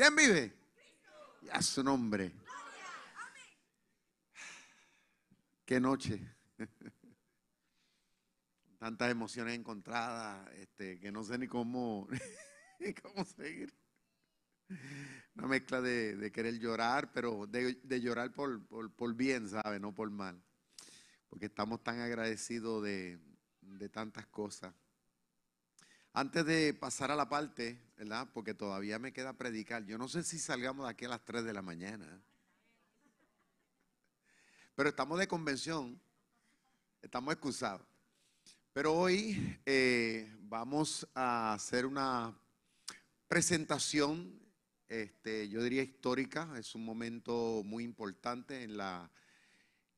¿Quién vive? Y a su nombre. Qué noche. Tantas emociones encontradas, este, que no sé ni cómo, cómo seguir. Una mezcla de, querer llorar, pero de, llorar por, por, bien, ¿sabe? No por mal. Porque estamos tan agradecidos de, de tantas cosas. Antes de pasar a la parte, ¿verdad? Porque todavía me queda predicar. Yo no sé si salgamos de aquí a las 3 de la mañana. Pero estamos de convención. Estamos excusados. Pero hoy eh, vamos a hacer una presentación, este, yo diría histórica. Es un momento muy importante en, la,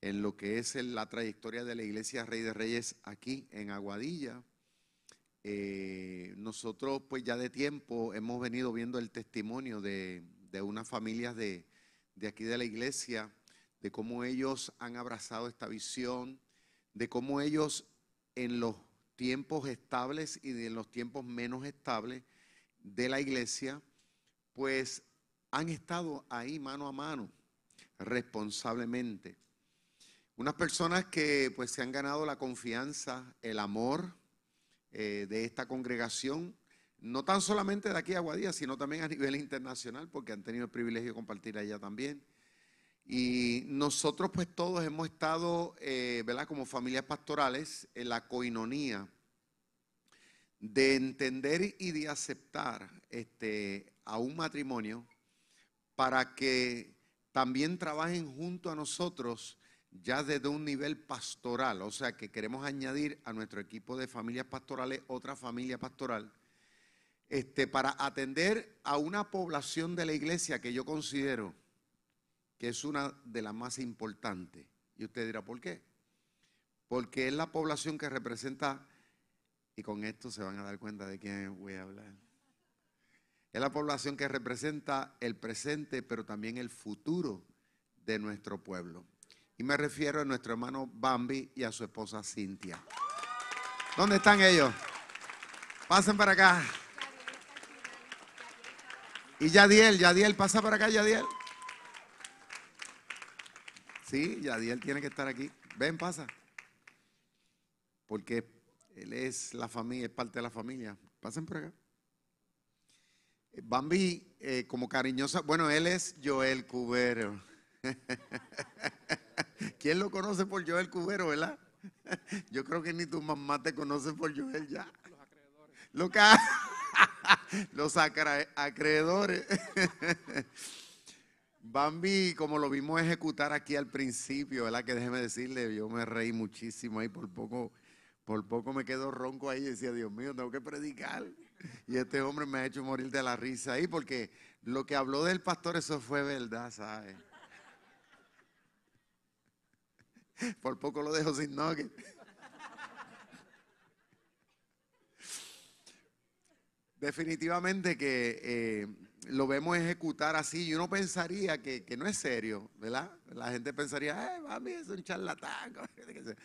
en lo que es la trayectoria de la Iglesia Rey de Reyes aquí en Aguadilla. Eh, nosotros pues ya de tiempo hemos venido viendo el testimonio de, unas familias de, aquí de la iglesia, de cómo ellos han abrazado esta visión, de cómo ellos en los tiempos estables y en los tiempos menos estables de la iglesia, pues han estado ahí mano a mano, responsablemente. Unas personas que pues se han ganado la confianza, el amor, eh, de esta congregación, no tan solamente de aquí a Aguadilla, sino también a nivel internacional, porque han tenido el privilegio de compartir allá también. Y nosotros pues todos hemos estado, eh, ¿verdad? Como familias pastorales, en la coinonía de entender y de aceptar este, a un matrimonio para que también trabajen junto a nosotros ya desde un nivel pastoral, o sea que queremos añadir a nuestro equipo de familias pastorales otra familia pastoral, este, para atender a una población de la iglesia que yo considero que es una de las más importantes. Y usted dirá, ¿por qué? Porque es la población que representa, y con esto se van a dar cuenta de quién voy a hablar, es la población que representa el presente, pero también el futuro de nuestro pueblo. Me refiero a nuestro hermano Bambi y a su esposa Cintia. ¿Dónde están ellos? Pasen para acá. Y Yadiel, Yadiel, pasa para acá, Yadiel. Sí, Yadiel tiene que estar aquí. Ven, pasa. Porque él es la familia, es parte de la familia. Pasen por acá. Bambi, eh, como cariñosa, bueno, él es Joel Cubero. ¿Quién lo conoce por Joel Cubero, verdad? Yo creo que ni tu mamá te conoce por Joel ya. Los acreedores. Los acreedores. Bambi, como lo vimos ejecutar aquí al principio, ¿verdad? Que déjeme decirle, yo me reí muchísimo ahí, por poco, por poco me quedo ronco ahí y decía, Dios mío, tengo que predicar. Y este hombre me ha hecho morir de la risa ahí, porque lo que habló del pastor, eso fue verdad, ¿sabes? Por poco lo dejo sin nugget. Definitivamente que eh, lo vemos ejecutar así y uno pensaría que, no es serio, ¿verdad? La gente pensaría, eh, mami, es un charlatán.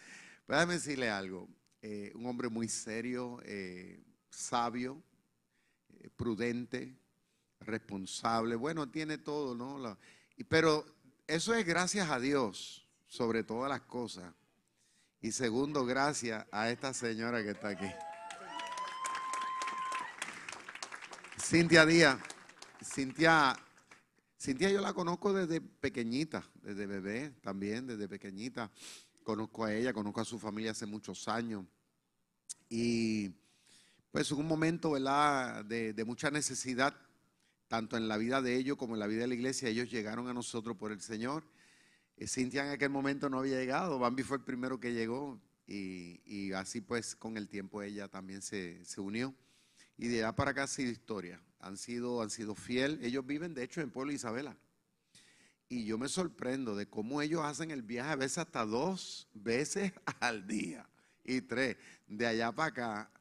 Pues déjame decirle algo. Eh, un hombre muy serio, eh, sabio, prudente, responsable. Bueno, tiene todo, ¿no? pero eso es gracias a Dios sobre todas las cosas. Y segundo, gracias a esta señora que está aquí. Cintia Díaz. Cintia, Cintia yo la conozco desde pequeñita, desde bebé también, desde pequeñita. Conozco a ella, conozco a su familia hace muchos años. Y pues en un momento, ¿verdad? De, de mucha necesidad, tanto en la vida de ellos como en la vida de la iglesia, ellos llegaron a nosotros por el Señor Cintia en aquel momento no había llegado, Bambi fue el primero que llegó y, así pues con el tiempo ella también se, se unió. Y de allá para acá ha sido historia. Han sido, han sido fiel. Ellos viven de hecho en Pueblo Isabela. Y yo me sorprendo de cómo ellos hacen el viaje a veces hasta dos veces al día y tres, de allá para acá,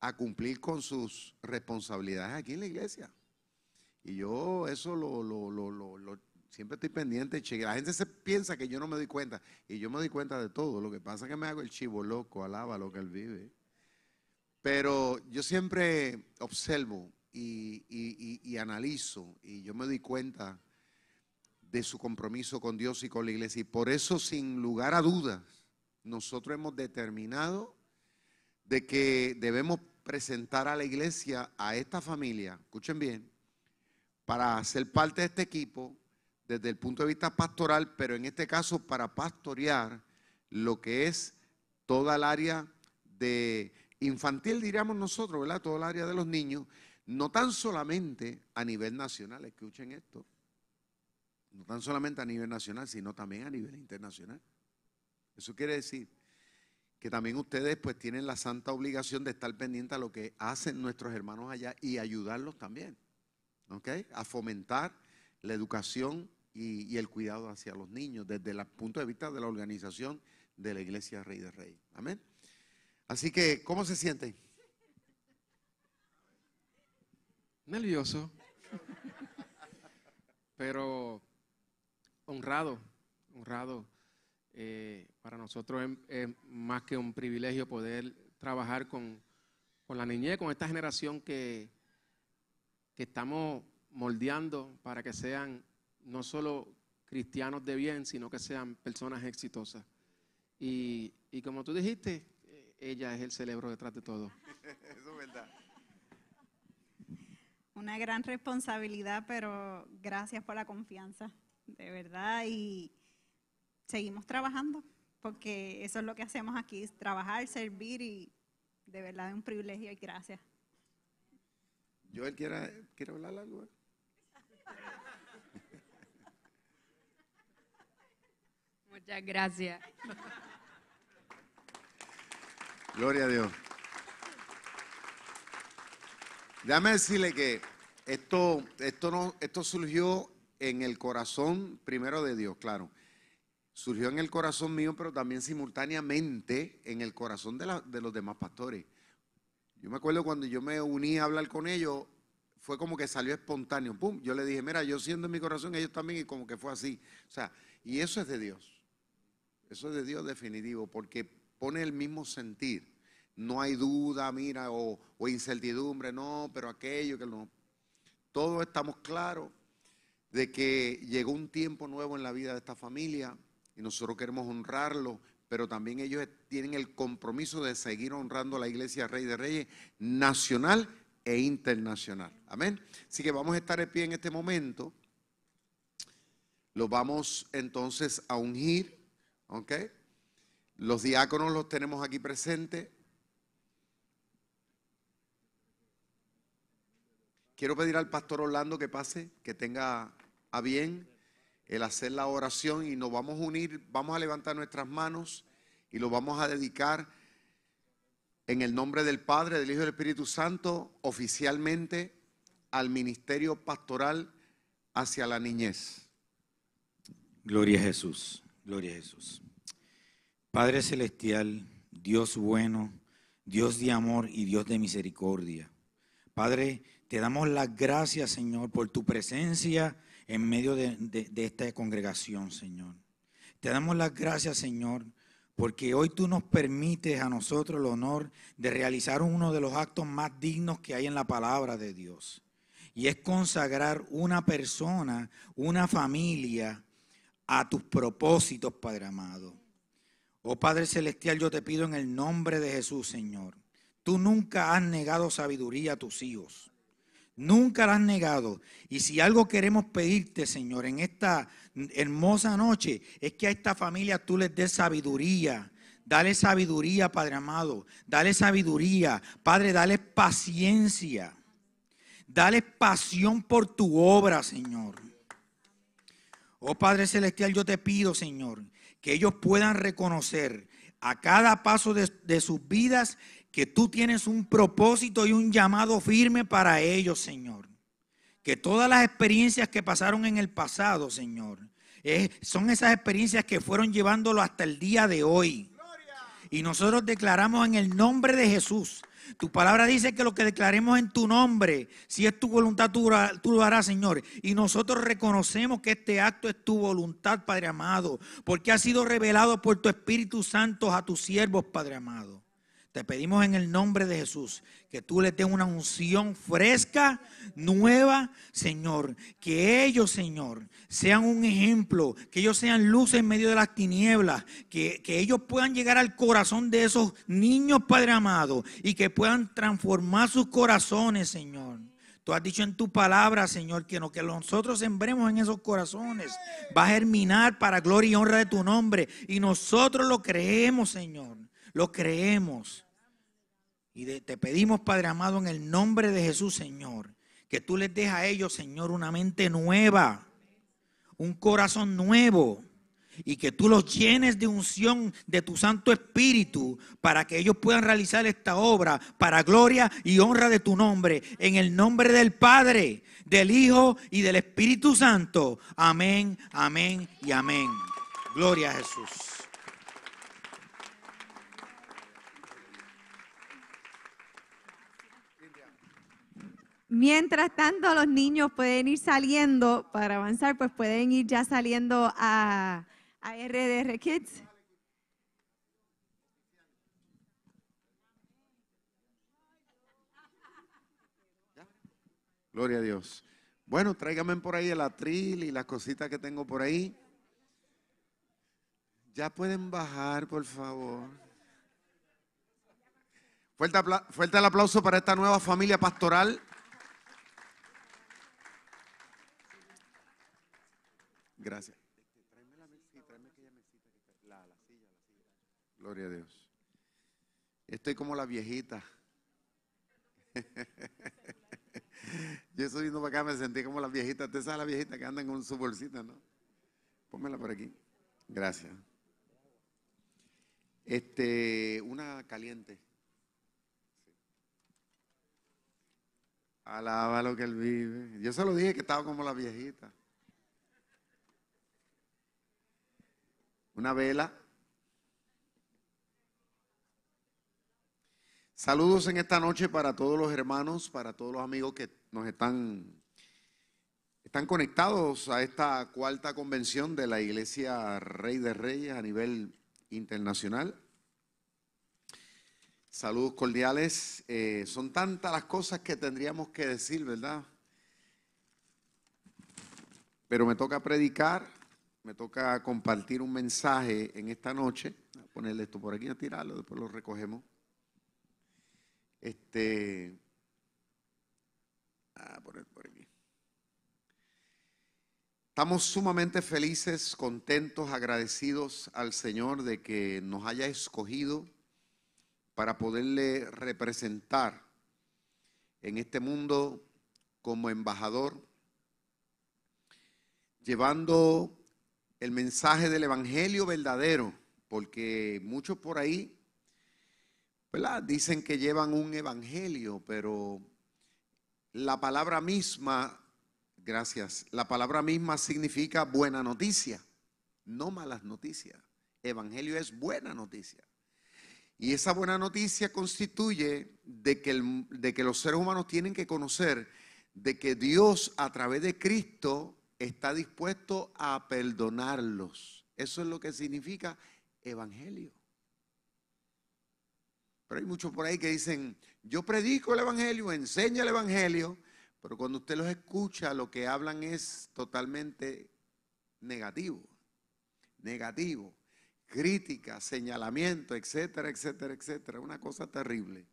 a cumplir con sus responsabilidades aquí en la iglesia. Y yo eso lo, lo, lo, lo siempre estoy pendiente. che, La gente se piensa que yo no me doy cuenta y yo me doy cuenta de todo. Lo que pasa es que me hago el chivo loco, alaba lo que él vive. Pero yo siempre observo y, y- analizo y yo me doy cuenta de su compromiso con Dios y con la iglesia. Y por eso, sin lugar a dudas, nosotros hemos determinado de que debemos presentar a la iglesia, a esta familia, escuchen bien, para ser parte de este equipo desde el punto de vista pastoral, pero en este caso para pastorear lo que es toda el área de infantil, diríamos nosotros, ¿verdad? Todo el área de los niños, no tan solamente a nivel nacional, escuchen esto, no tan solamente a nivel nacional, sino también a nivel internacional. Eso quiere decir que también ustedes pues tienen la santa obligación de estar pendientes a lo que hacen nuestros hermanos allá y ayudarlos también, ¿ok? A fomentar la educación y, el cuidado hacia los niños desde el punto de vista de la organización de la Iglesia Rey de Rey. Amén. Así que, ¿cómo se sienten? nervioso, pero honrado, honrado. Eh, para nosotros es, es más que un privilegio poder trabajar con, con la niñez, con esta generación que, que estamos moldeando para que sean no solo cristianos de bien, sino que sean personas exitosas. Y, y como tú dijiste, ella es el cerebro detrás de todo. Eso es verdad. Una gran responsabilidad, pero gracias por la confianza, de verdad. Y seguimos trabajando, porque eso es lo que hacemos aquí, es trabajar, servir y de verdad es un privilegio y gracias. Joel, ¿quiere, quiere hablar algo? Muchas gracias. Gloria a Dios. Déjame decirle que esto, esto, no, esto surgió en el corazón primero de Dios, claro. Surgió en el corazón mío, pero también simultáneamente en el corazón de, de los demás pastores. Yo me acuerdo cuando yo me uní a hablar con ellos, fue como que salió espontáneo. Pum, yo le dije, mira, yo siento en mi corazón, ellos también, y como que fue así. O sea, y eso es de Dios. Eso es de Dios definitivo, porque pone el mismo sentir. No hay duda, mira, o, incertidumbre, no, pero aquello que no. Todos estamos claros de que llegó un tiempo nuevo en la vida de esta familia y nosotros queremos honrarlo, pero también ellos tienen el compromiso de seguir honrando a la iglesia Rey de Reyes nacional e internacional. Amén. Así que vamos a estar de pie en este momento. Los vamos entonces a ungir, ¿ok? Los diáconos los tenemos aquí presentes. Quiero pedir al pastor Orlando que pase, que tenga a bien el hacer la oración y nos vamos a unir, vamos a levantar nuestras manos y lo vamos a dedicar en el nombre del Padre, del Hijo y del Espíritu Santo, oficialmente al ministerio pastoral hacia la niñez. Gloria a Jesús, gloria a Jesús. Padre Celestial, Dios bueno, Dios de amor y Dios de misericordia. Padre, te damos las gracias, Señor, por tu presencia en medio de, esta congregación, Señor. Te damos las gracias, Señor, porque hoy tú nos permites a nosotros el honor de realizar uno de los actos más dignos que hay en la palabra de Dios. Y es consagrar una persona, una familia, a tus propósitos, Padre amado. Oh Padre Celestial, yo te pido en el nombre de Jesús, Señor. Tú nunca has negado sabiduría a tus hijos. Nunca la has negado. Y si algo queremos pedirte, Señor, en esta hermosa noche, es que a esta familia tú les des sabiduría. Dale sabiduría, Padre amado. Dale sabiduría. Padre, dale paciencia. Dale pasión por tu obra, Señor. Oh Padre Celestial, yo te pido, Señor, que ellos puedan reconocer a cada paso de, de sus vidas que tú tienes un propósito y un llamado firme para ellos, Señor. Que todas las experiencias que pasaron en el pasado, Señor, eh, son esas experiencias que fueron llevándolo hasta el día de hoy. Y nosotros declaramos en el nombre de Jesús. Tu palabra dice que lo que declaremos en tu nombre, si es tu voluntad, tú, lo harás, Señor. Y nosotros reconocemos que este acto es tu voluntad, Padre amado, porque ha sido revelado por tu Espíritu Santo a tus siervos, Padre amado. Te pedimos en el nombre de Jesús que tú le des una unción fresca, nueva, Señor. Que ellos, Señor, sean un ejemplo, que ellos sean luz en medio de las tinieblas, que, que ellos puedan llegar al corazón de esos niños, Padre amado, y que puedan transformar sus corazones, Señor. Tú has dicho en tu palabra, Señor, que lo que nosotros sembremos en esos corazones va a germinar para gloria y honra de tu nombre. Y nosotros lo creemos, Señor. Lo creemos. Y te pedimos, Padre amado, en el nombre de Jesús, Señor, que tú les dejes a ellos, Señor, una mente nueva, un corazón nuevo, y que tú los llenes de unción de tu Santo Espíritu para que ellos puedan realizar esta obra para gloria y honra de tu nombre, en el nombre del Padre, del Hijo y del Espíritu Santo. Amén, amén y amén. Gloria a Jesús. Mientras tanto, los niños pueden ir saliendo para avanzar, pues pueden ir ya saliendo a, RDR Kids. Gloria a Dios. Bueno, tráigame por ahí el atril y las cositas que tengo por ahí. Ya pueden bajar, por favor. Fuerte el aplauso para esta nueva familia pastoral. Gracias. Gloria a Dios. Estoy como la viejita. Yo estoy viendo para acá, me sentí como la viejita. Usted sabe la viejita que andan con su bolsita, ¿no? Pónmela por aquí. Gracias. Este, una caliente. Alaba lo que él vive. Yo se lo dije que estaba como la viejita. Una vela. Saludos en esta noche para todos los hermanos, para todos los amigos que nos están, están conectados a esta cuarta convención de la Iglesia Rey de Reyes a nivel internacional. Saludos cordiales. Eh, son tantas las cosas que tendríamos que decir, ¿verdad? Pero me toca predicar me toca compartir un mensaje en esta noche. Voy a ponerle esto por aquí, a tirarlo, después lo recogemos. Este. A poner por aquí. Estamos sumamente felices, contentos, agradecidos al Señor de que nos haya escogido para poderle representar en este mundo como embajador, llevando el mensaje del Evangelio verdadero, porque muchos por ahí ¿verdad? dicen que llevan un Evangelio, pero la palabra misma, gracias, la palabra misma significa buena noticia, no malas noticias. Evangelio es buena noticia. Y esa buena noticia constituye de que, de que los seres humanos tienen que conocer de que Dios a través de Cristo está dispuesto a perdonarlos. Eso es lo que significa evangelio. Pero hay muchos por ahí que dicen, yo predico el evangelio, enseño el evangelio, pero cuando usted los escucha, lo que hablan es totalmente negativo. Negativo. Crítica, señalamiento, etcétera, etcétera, etcétera. Una cosa terrible.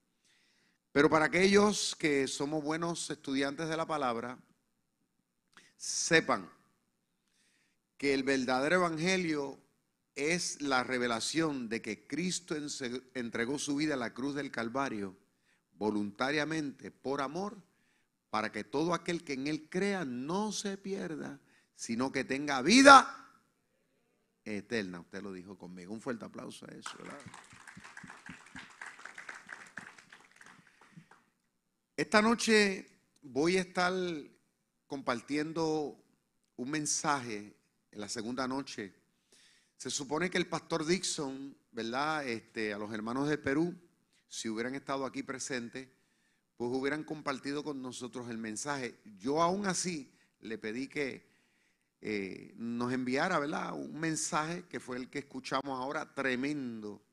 Pero para aquellos que somos buenos estudiantes de la palabra, sepan que el verdadero evangelio es la revelación de que Cristo entregó su vida a la cruz del Calvario voluntariamente, por amor, para que todo aquel que en Él crea no se pierda, sino que tenga vida eterna. Usted lo dijo conmigo. Un fuerte aplauso a eso. ¿verdad? Esta noche voy a estar compartiendo un mensaje en la segunda noche. Se supone que el pastor Dixon, ¿verdad? Este, a los hermanos de Perú, si hubieran estado aquí presentes, pues hubieran compartido con nosotros el mensaje. Yo aún así le pedí que eh, nos enviara, ¿verdad? Un mensaje que fue el que escuchamos ahora, tremendo.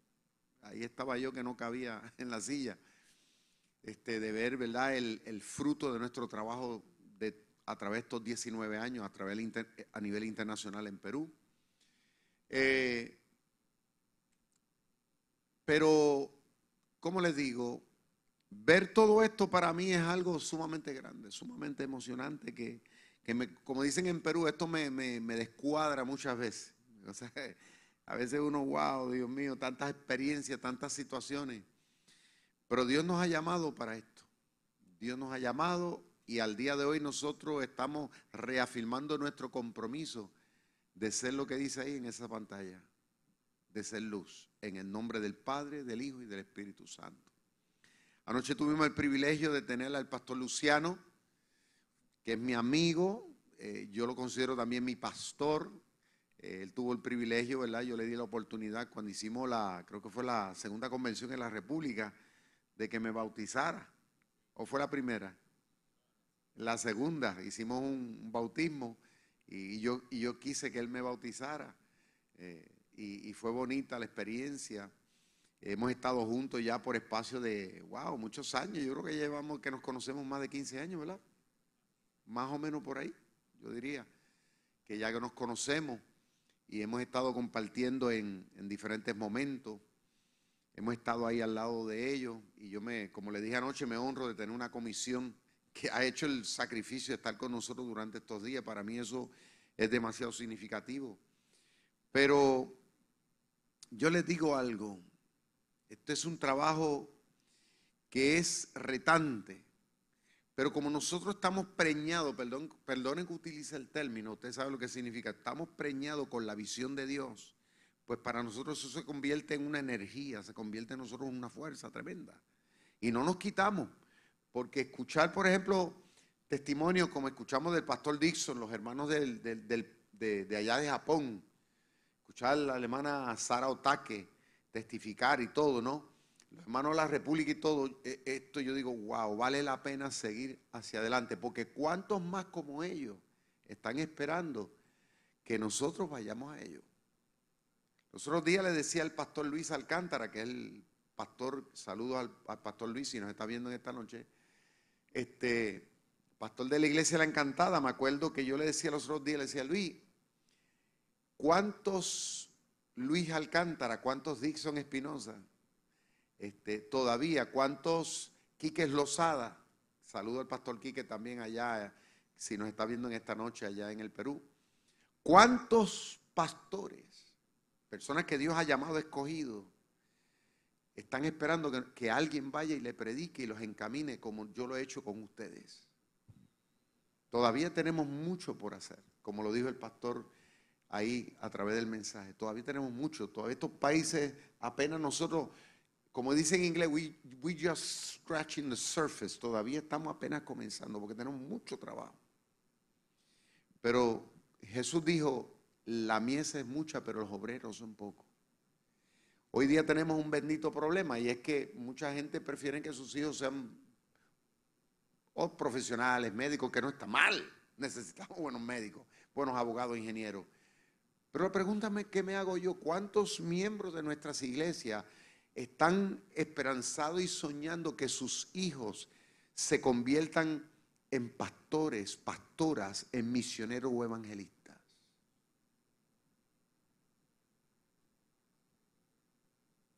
Ahí estaba yo que no cabía en la silla. Este, de ver, ¿verdad? El, el fruto de nuestro trabajo a través de estos 19 años, a, través inter, a nivel internacional en Perú. Eh, pero, ¿cómo les digo? Ver todo esto para mí es algo sumamente grande, sumamente emocionante, que, que me, como dicen en Perú, esto me, me, me descuadra muchas veces. A veces uno, wow, Dios mío, tantas experiencias, tantas situaciones. Pero Dios nos ha llamado para esto. Dios nos ha llamado y al día de hoy nosotros estamos reafirmando nuestro compromiso de ser lo que dice ahí en esa pantalla, de ser luz, en el nombre del Padre, del Hijo y del Espíritu Santo. Anoche tuvimos el privilegio de tener al pastor Luciano, que es mi amigo, eh, yo lo considero también mi pastor. Eh, él tuvo el privilegio, ¿verdad? Yo le di la oportunidad cuando hicimos la, creo que fue la segunda convención en la República, de que me bautizara. ¿O fue la primera? La segunda, hicimos un bautismo y yo, y yo quise que él me bautizara. Eh, y, fue bonita la experiencia. Hemos estado juntos ya por espacio de, wow, muchos años. Yo creo que llevamos, que nos conocemos más de 15 años, ¿verdad? Más o menos por ahí, yo diría. Que ya que nos conocemos y hemos estado compartiendo en, en diferentes momentos. Hemos estado ahí al lado de ellos y yo me, como le dije anoche, me honro de tener una comisión que ha hecho el sacrificio de estar con nosotros durante estos días. Para mí eso es demasiado significativo. Pero yo les digo algo, este es un trabajo que es retante, pero como nosotros estamos preñados, perdón, perdonen que utilice el término, usted sabe lo que significa, estamos preñados con la visión de Dios, pues para nosotros eso se convierte en una energía, se convierte en nosotros en una fuerza tremenda. Y no nos quitamos, porque escuchar, por ejemplo, testimonios como escuchamos del pastor Dixon, los hermanos de, allá de Japón, escuchar a la alemana Sara Otake testificar y todo, ¿no? Los hermanos de la República y todo, esto yo digo, wow, vale la pena seguir hacia adelante, porque cuántos más como ellos están esperando que nosotros vayamos a ellos. Los otros días le decía al pastor Luis Alcántara, que es el pastor, saludo al, al, pastor Luis, si nos está viendo en esta noche, este, pastor de la iglesia La Encantada, me acuerdo que yo le decía los otros días, le decía, Luis, ¿cuántos Luis Alcántara, cuántos Dixon Espinosa? Este, todavía, ¿cuántos Quiques Lozada? Saludo al pastor Quique también allá, si nos está viendo en esta noche allá en el Perú. ¿Cuántos pastores, personas que Dios ha llamado escogidos, están esperando que, alguien vaya y le predique y los encamine como yo lo he hecho con ustedes? Todavía tenemos mucho por hacer, como lo dijo el pastor ahí a través del mensaje. Todavía tenemos mucho, todavía estos países apenas nosotros, como dicen en inglés, we, we just scratching the surface, todavía estamos apenas comenzando porque tenemos mucho trabajo. Pero Jesús dijo, la mies es mucha, pero los obreros son pocos. Hoy día tenemos un bendito problema y es que mucha gente prefiere que sus hijos sean o profesionales, médicos, que no está mal. Necesitamos buenos médicos, buenos abogados, ingenieros. Pero pregúntame, ¿qué me hago yo? ¿Cuántos miembros de nuestras iglesias están esperanzados y soñando que sus hijos se conviertan en pastores, pastoras, en misioneros o evangelistas?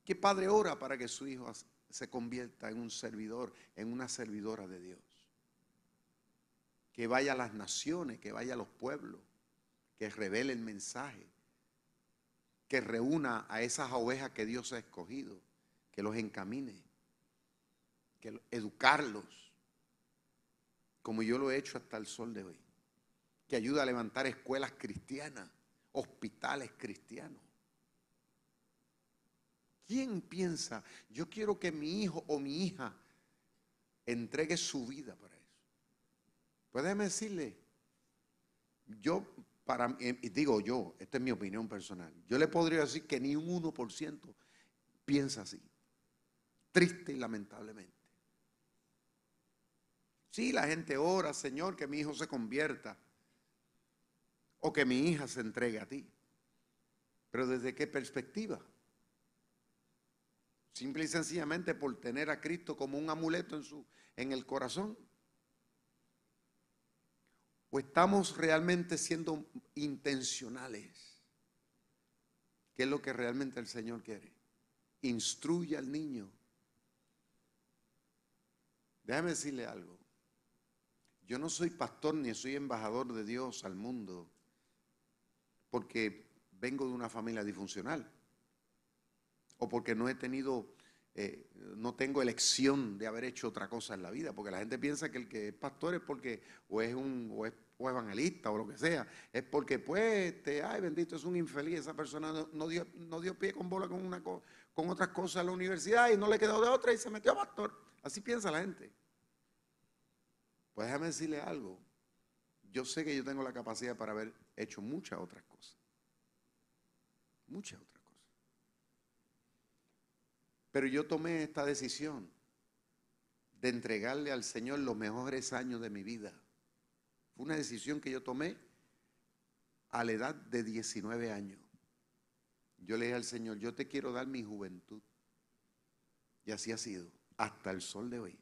¿Qué padre ora para que su hijo se convierta en un servidor, en una servidora de Dios? Que vaya a las naciones, que vaya a los pueblos que revele el mensaje, que reúna a esas ovejas que Dios ha escogido, que los encamine, que educarlos, como yo lo he hecho hasta el sol de hoy. que ayuda a levantar escuelas cristianas, hospitales cristianos. ¿Quién piensa, yo quiero que mi hijo o mi hija entregue su vida para eso? Puede decirle, yo, para, y digo yo, esta es mi opinión personal, yo le podría decir que ni un 1% piensa así, triste y lamentablemente. Sí, la gente ora, Señor, que mi hijo se convierta o que mi hija se entregue a ti. Pero ¿desde qué perspectiva? Simple y sencillamente por tener a Cristo como un amuleto en, su, en el corazón. ¿O estamos realmente siendo intencionales? ¿Qué es lo que realmente el Señor quiere? Instruye al niño. Déjame decirle algo. Yo no soy pastor ni soy embajador de Dios al mundo porque vengo de una familia disfuncional o porque no he tenido, eh, no tengo elección de haber hecho otra cosa en la vida, porque la gente piensa que el que es pastor es porque o es un o es, evangelista o lo que sea, es porque pues, este, ay bendito, es un infeliz, esa persona no, dio, no dio pie con bola con, una, con otras cosas en la universidad y no le quedó de otra y se metió a pastor. Así piensa la gente. Pues déjame decirle algo. Yo sé que yo tengo la capacidad para haber hecho muchas otras cosas. Muchas otras. Pero yo tomé esta decisión de entregarle al Señor los mejores años de mi vida. Fue una decisión que yo tomé a la edad de 19 años. Yo le dije al Señor, yo te quiero dar mi juventud. Y así ha sido, hasta el sol de hoy.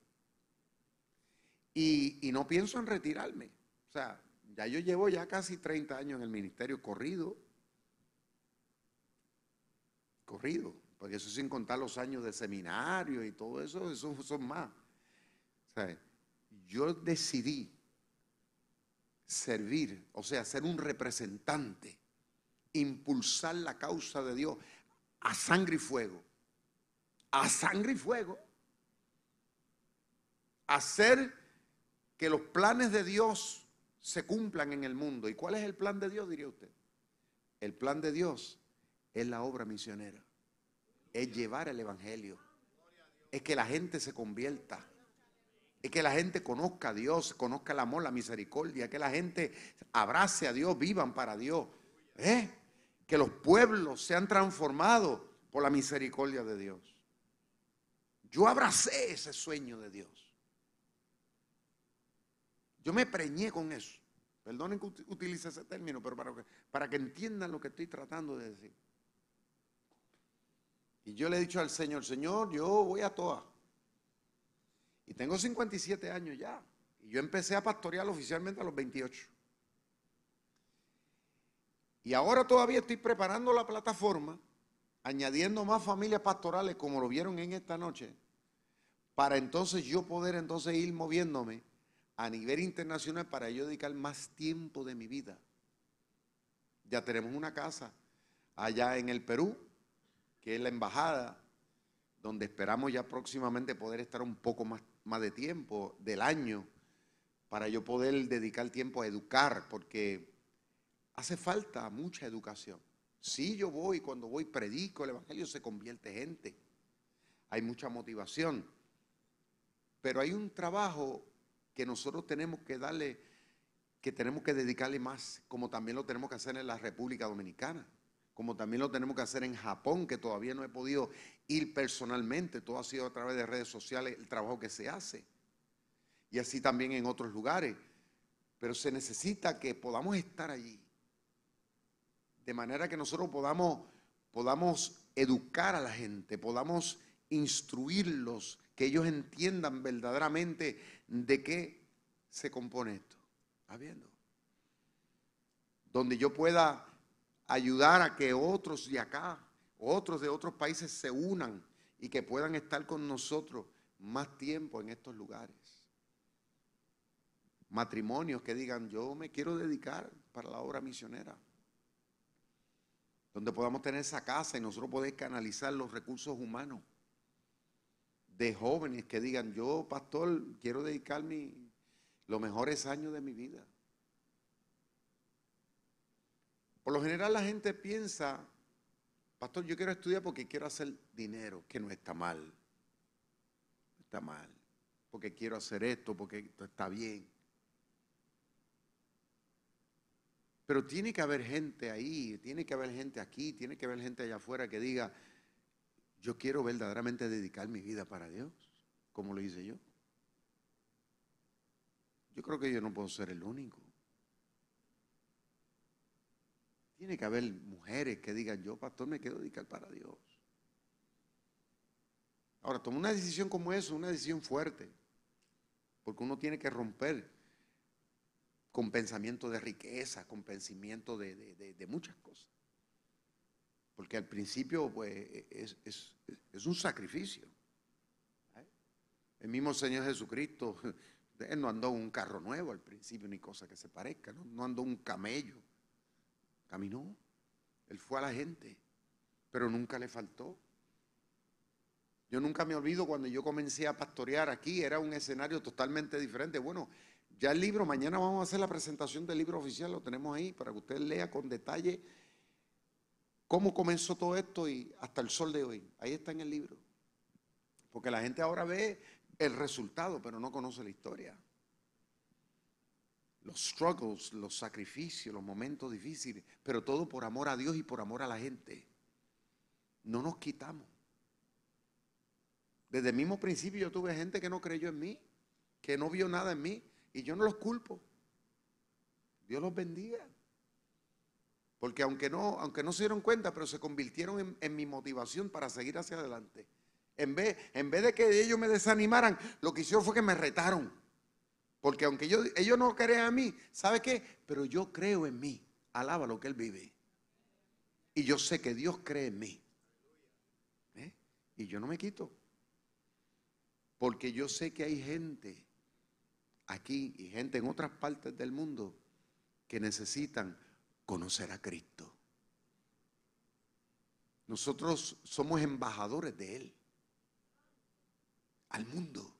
Y, no pienso en retirarme. O sea, ya yo llevo ya casi 30 años en el ministerio corrido. Corrido. Porque eso sin contar los años de seminario y todo eso, eso son más. Yo decidí servir, o sea, ser un representante, impulsar la causa de Dios a sangre y fuego. A sangre y fuego. Hacer que los planes de Dios se cumplan en el mundo. ¿Y cuál es el plan de Dios, diría usted? El plan de Dios es la obra misionera, es llevar el Evangelio, es que la gente se convierta, es que la gente conozca a Dios, conozca el amor, la misericordia, que la gente abrace a Dios, vivan para Dios, ¿eh? que los pueblos sean transformados por la misericordia de Dios. Yo abracé ese sueño de Dios. Yo me preñé con eso. Perdonen que utilice ese término, pero para que, para que entiendan lo que estoy tratando de decir. Y yo le he dicho al Señor, Señor, yo voy a toa. Y tengo 57 años ya. Y yo empecé a pastorear oficialmente a los 28. Y ahora todavía estoy preparando la plataforma, añadiendo más familias pastorales como lo vieron en esta noche, para entonces yo poder entonces ir moviéndome a nivel internacional para yo dedicar más tiempo de mi vida. Ya tenemos una casa allá en el Perú, que es la embajada, donde esperamos ya próximamente poder estar un poco más, más de tiempo del año para yo poder dedicar tiempo a educar, porque hace falta mucha educación. Si yo voy, cuando voy predico el Evangelio, se convierte gente. Hay mucha motivación. Pero hay un trabajo que nosotros tenemos que darle, que tenemos que dedicarle más, como también lo tenemos que hacer en la República Dominicana, como también lo tenemos que hacer en Japón, que todavía no he podido ir personalmente, todo ha sido a través de redes sociales el trabajo que se hace, y así también en otros lugares, pero se necesita que podamos estar allí, de manera que nosotros podamos, podamos educar a la gente, podamos instruirlos, que ellos entiendan verdaderamente de qué se compone esto. ¿Está viendo? Donde yo pueda ayudar a que otros de acá, otros de otros países se unan y que puedan estar con nosotros más tiempo en estos lugares. Matrimonios que digan, yo me quiero dedicar para la obra misionera. Donde podamos tener esa casa y nosotros poder canalizar los recursos humanos de jóvenes que digan, yo, pastor, quiero dedicar los mejores años de mi vida. Por lo general la gente piensa, pastor, yo quiero estudiar porque quiero hacer dinero, que no está mal. No está mal. Porque quiero hacer esto, porque esto está bien. Pero tiene que haber gente ahí, tiene que haber gente aquí, tiene que haber gente allá afuera que diga, yo quiero verdaderamente dedicar mi vida para Dios, como lo hice yo. Yo creo que yo no puedo ser el único. Tiene que haber mujeres que digan, yo pastor me quiero dedicar para Dios. Ahora, tomar una decisión como esa, una decisión fuerte, porque uno tiene que romper con pensamiento de riqueza, con pensamiento de, muchas cosas. Porque al principio pues, es, un sacrificio. El mismo Señor Jesucristo, Él no andó en un carro nuevo al principio, ni cosa que se parezca, no, no andó un camello. Caminó. Él fue a la gente, pero nunca le faltó. Yo nunca me olvido cuando yo comencé a pastorear aquí, era un escenario totalmente diferente. Bueno, ya el libro, mañana vamos a hacer la presentación del libro oficial, lo tenemos ahí para que usted lea con detalle cómo comenzó todo esto y hasta el sol de hoy. Ahí está en el libro. Porque la gente ahora ve el resultado, pero no conoce la historia. Los struggles, los sacrificios, los momentos difíciles, pero todo por amor a Dios y por amor a la gente. No nos quitamos. Desde el mismo principio yo tuve gente que no creyó en mí, que no vio nada en mí, y yo no los culpo. Dios los bendiga. Porque aunque no, aunque no se dieron cuenta, pero se convirtieron en, mi motivación para seguir hacia adelante. En vez, en vez de que ellos me desanimaran, lo que hicieron fue que me retaron. Porque aunque yo, ellos no crean en mí, ¿sabe qué? Pero yo creo en mí. Alaba lo que Él vive. Y yo sé que Dios cree en mí. ¿Eh? Y yo no me quito. Porque yo sé que hay gente aquí y gente en otras partes del mundo que necesitan conocer a Cristo. Nosotros somos embajadores de Él al mundo.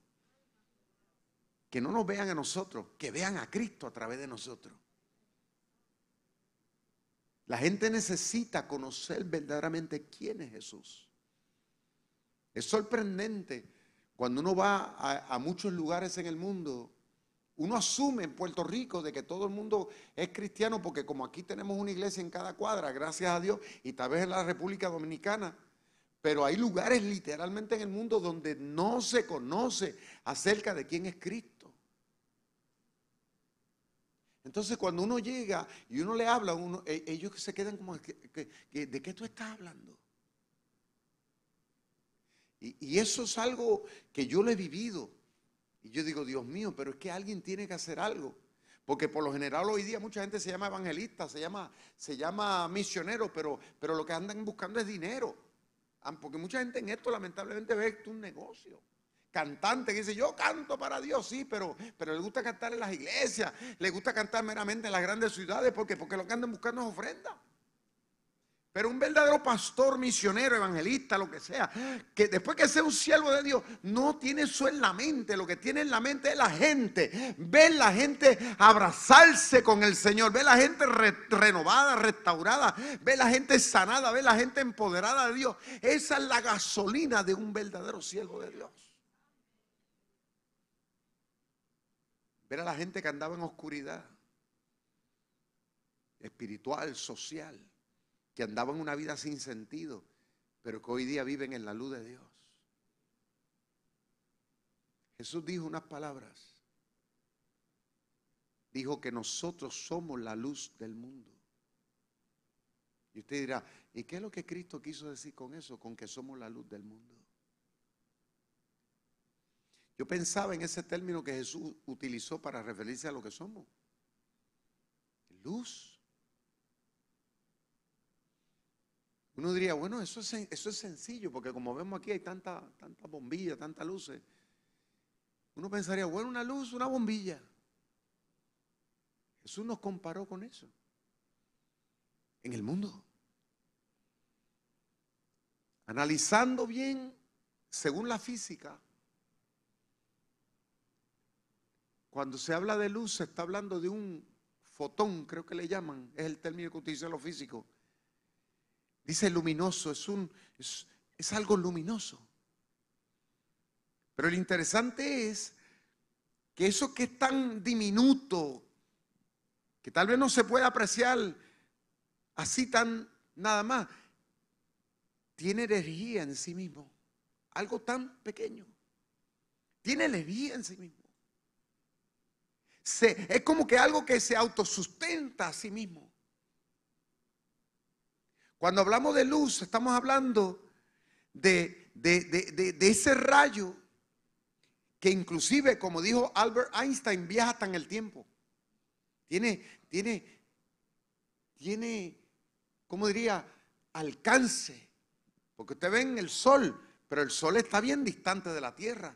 Que no nos vean a nosotros, que vean a Cristo a través de nosotros. La gente necesita conocer verdaderamente quién es Jesús. Es sorprendente cuando uno va a, a muchos lugares en el mundo uno asume en Puerto Rico de que todo el mundo es cristiano porque como aquí tenemos una iglesia en cada cuadra, gracias a Dios, y tal vez en la República Dominicana, pero hay lugares literalmente en el mundo donde no se conoce acerca de quién es Cristo. Entonces cuando uno llega y uno le habla, uno, e, ellos se quedan como, ¿de qué tú estás hablando? Y, eso es algo que yo lo he vivido. Y yo digo, Dios mío, pero es que alguien tiene que hacer algo. Porque por lo general hoy día mucha gente se llama evangelista, se llama, se llama misionero, pero, pero lo que andan buscando es dinero. Ah, porque mucha gente en esto lamentablemente ve esto un negocio. Cantante que dice, yo canto para Dios, sí, pero, pero le gusta cantar en las iglesias, le gusta cantar meramente en las grandes ciudades, porque, porque lo que andan buscando es ofrenda. Pero un verdadero pastor, misionero, evangelista, lo que sea, que después que sea un siervo de Dios, no tiene eso en la mente. Lo que tiene en la mente es la gente. Ver la gente abrazarse con el Señor. Ver la gente renovada, restaurada. Ver la gente sanada. Ver la gente empoderada de Dios. Esa es la gasolina de un verdadero siervo de Dios. Ver a la gente que andaba en oscuridad. Espiritual, social que andaban una vida sin sentido, pero que hoy día viven en la luz de Dios. Jesús dijo unas palabras. Dijo que nosotros somos la luz del mundo. Y usted dirá, ¿y qué es lo que Cristo quiso decir con eso? Con que somos la luz del mundo. Yo pensaba en ese término que Jesús utilizó para referirse a lo que somos. Luz. Uno diría, bueno, eso es, eso es sencillo, porque como vemos aquí hay tanta, tanta bombilla, tantas luces. Uno pensaría, bueno, una luz, una bombilla. Jesús nos comparó con eso. En el mundo. Analizando bien, según la física, cuando se habla de luz, se está hablando de un fotón, creo que le llaman, es el término que utiliza los físicos. Dice luminoso, es, es algo luminoso. Pero lo interesante es que eso que es tan diminuto, que tal vez no se puede apreciar así tan nada más, tiene energía en sí mismo. Algo tan pequeño. Tiene energía en sí mismo. Es como que algo que se autosustenta a sí mismo. Cuando hablamos de luz, estamos hablando de, de ese rayo que inclusive, como dijo Albert Einstein, viaja hasta en el tiempo. Tiene, tiene, tiene, ¿cómo diría? Alcance. Porque usted ve en el sol, pero el sol está bien distante de la tierra.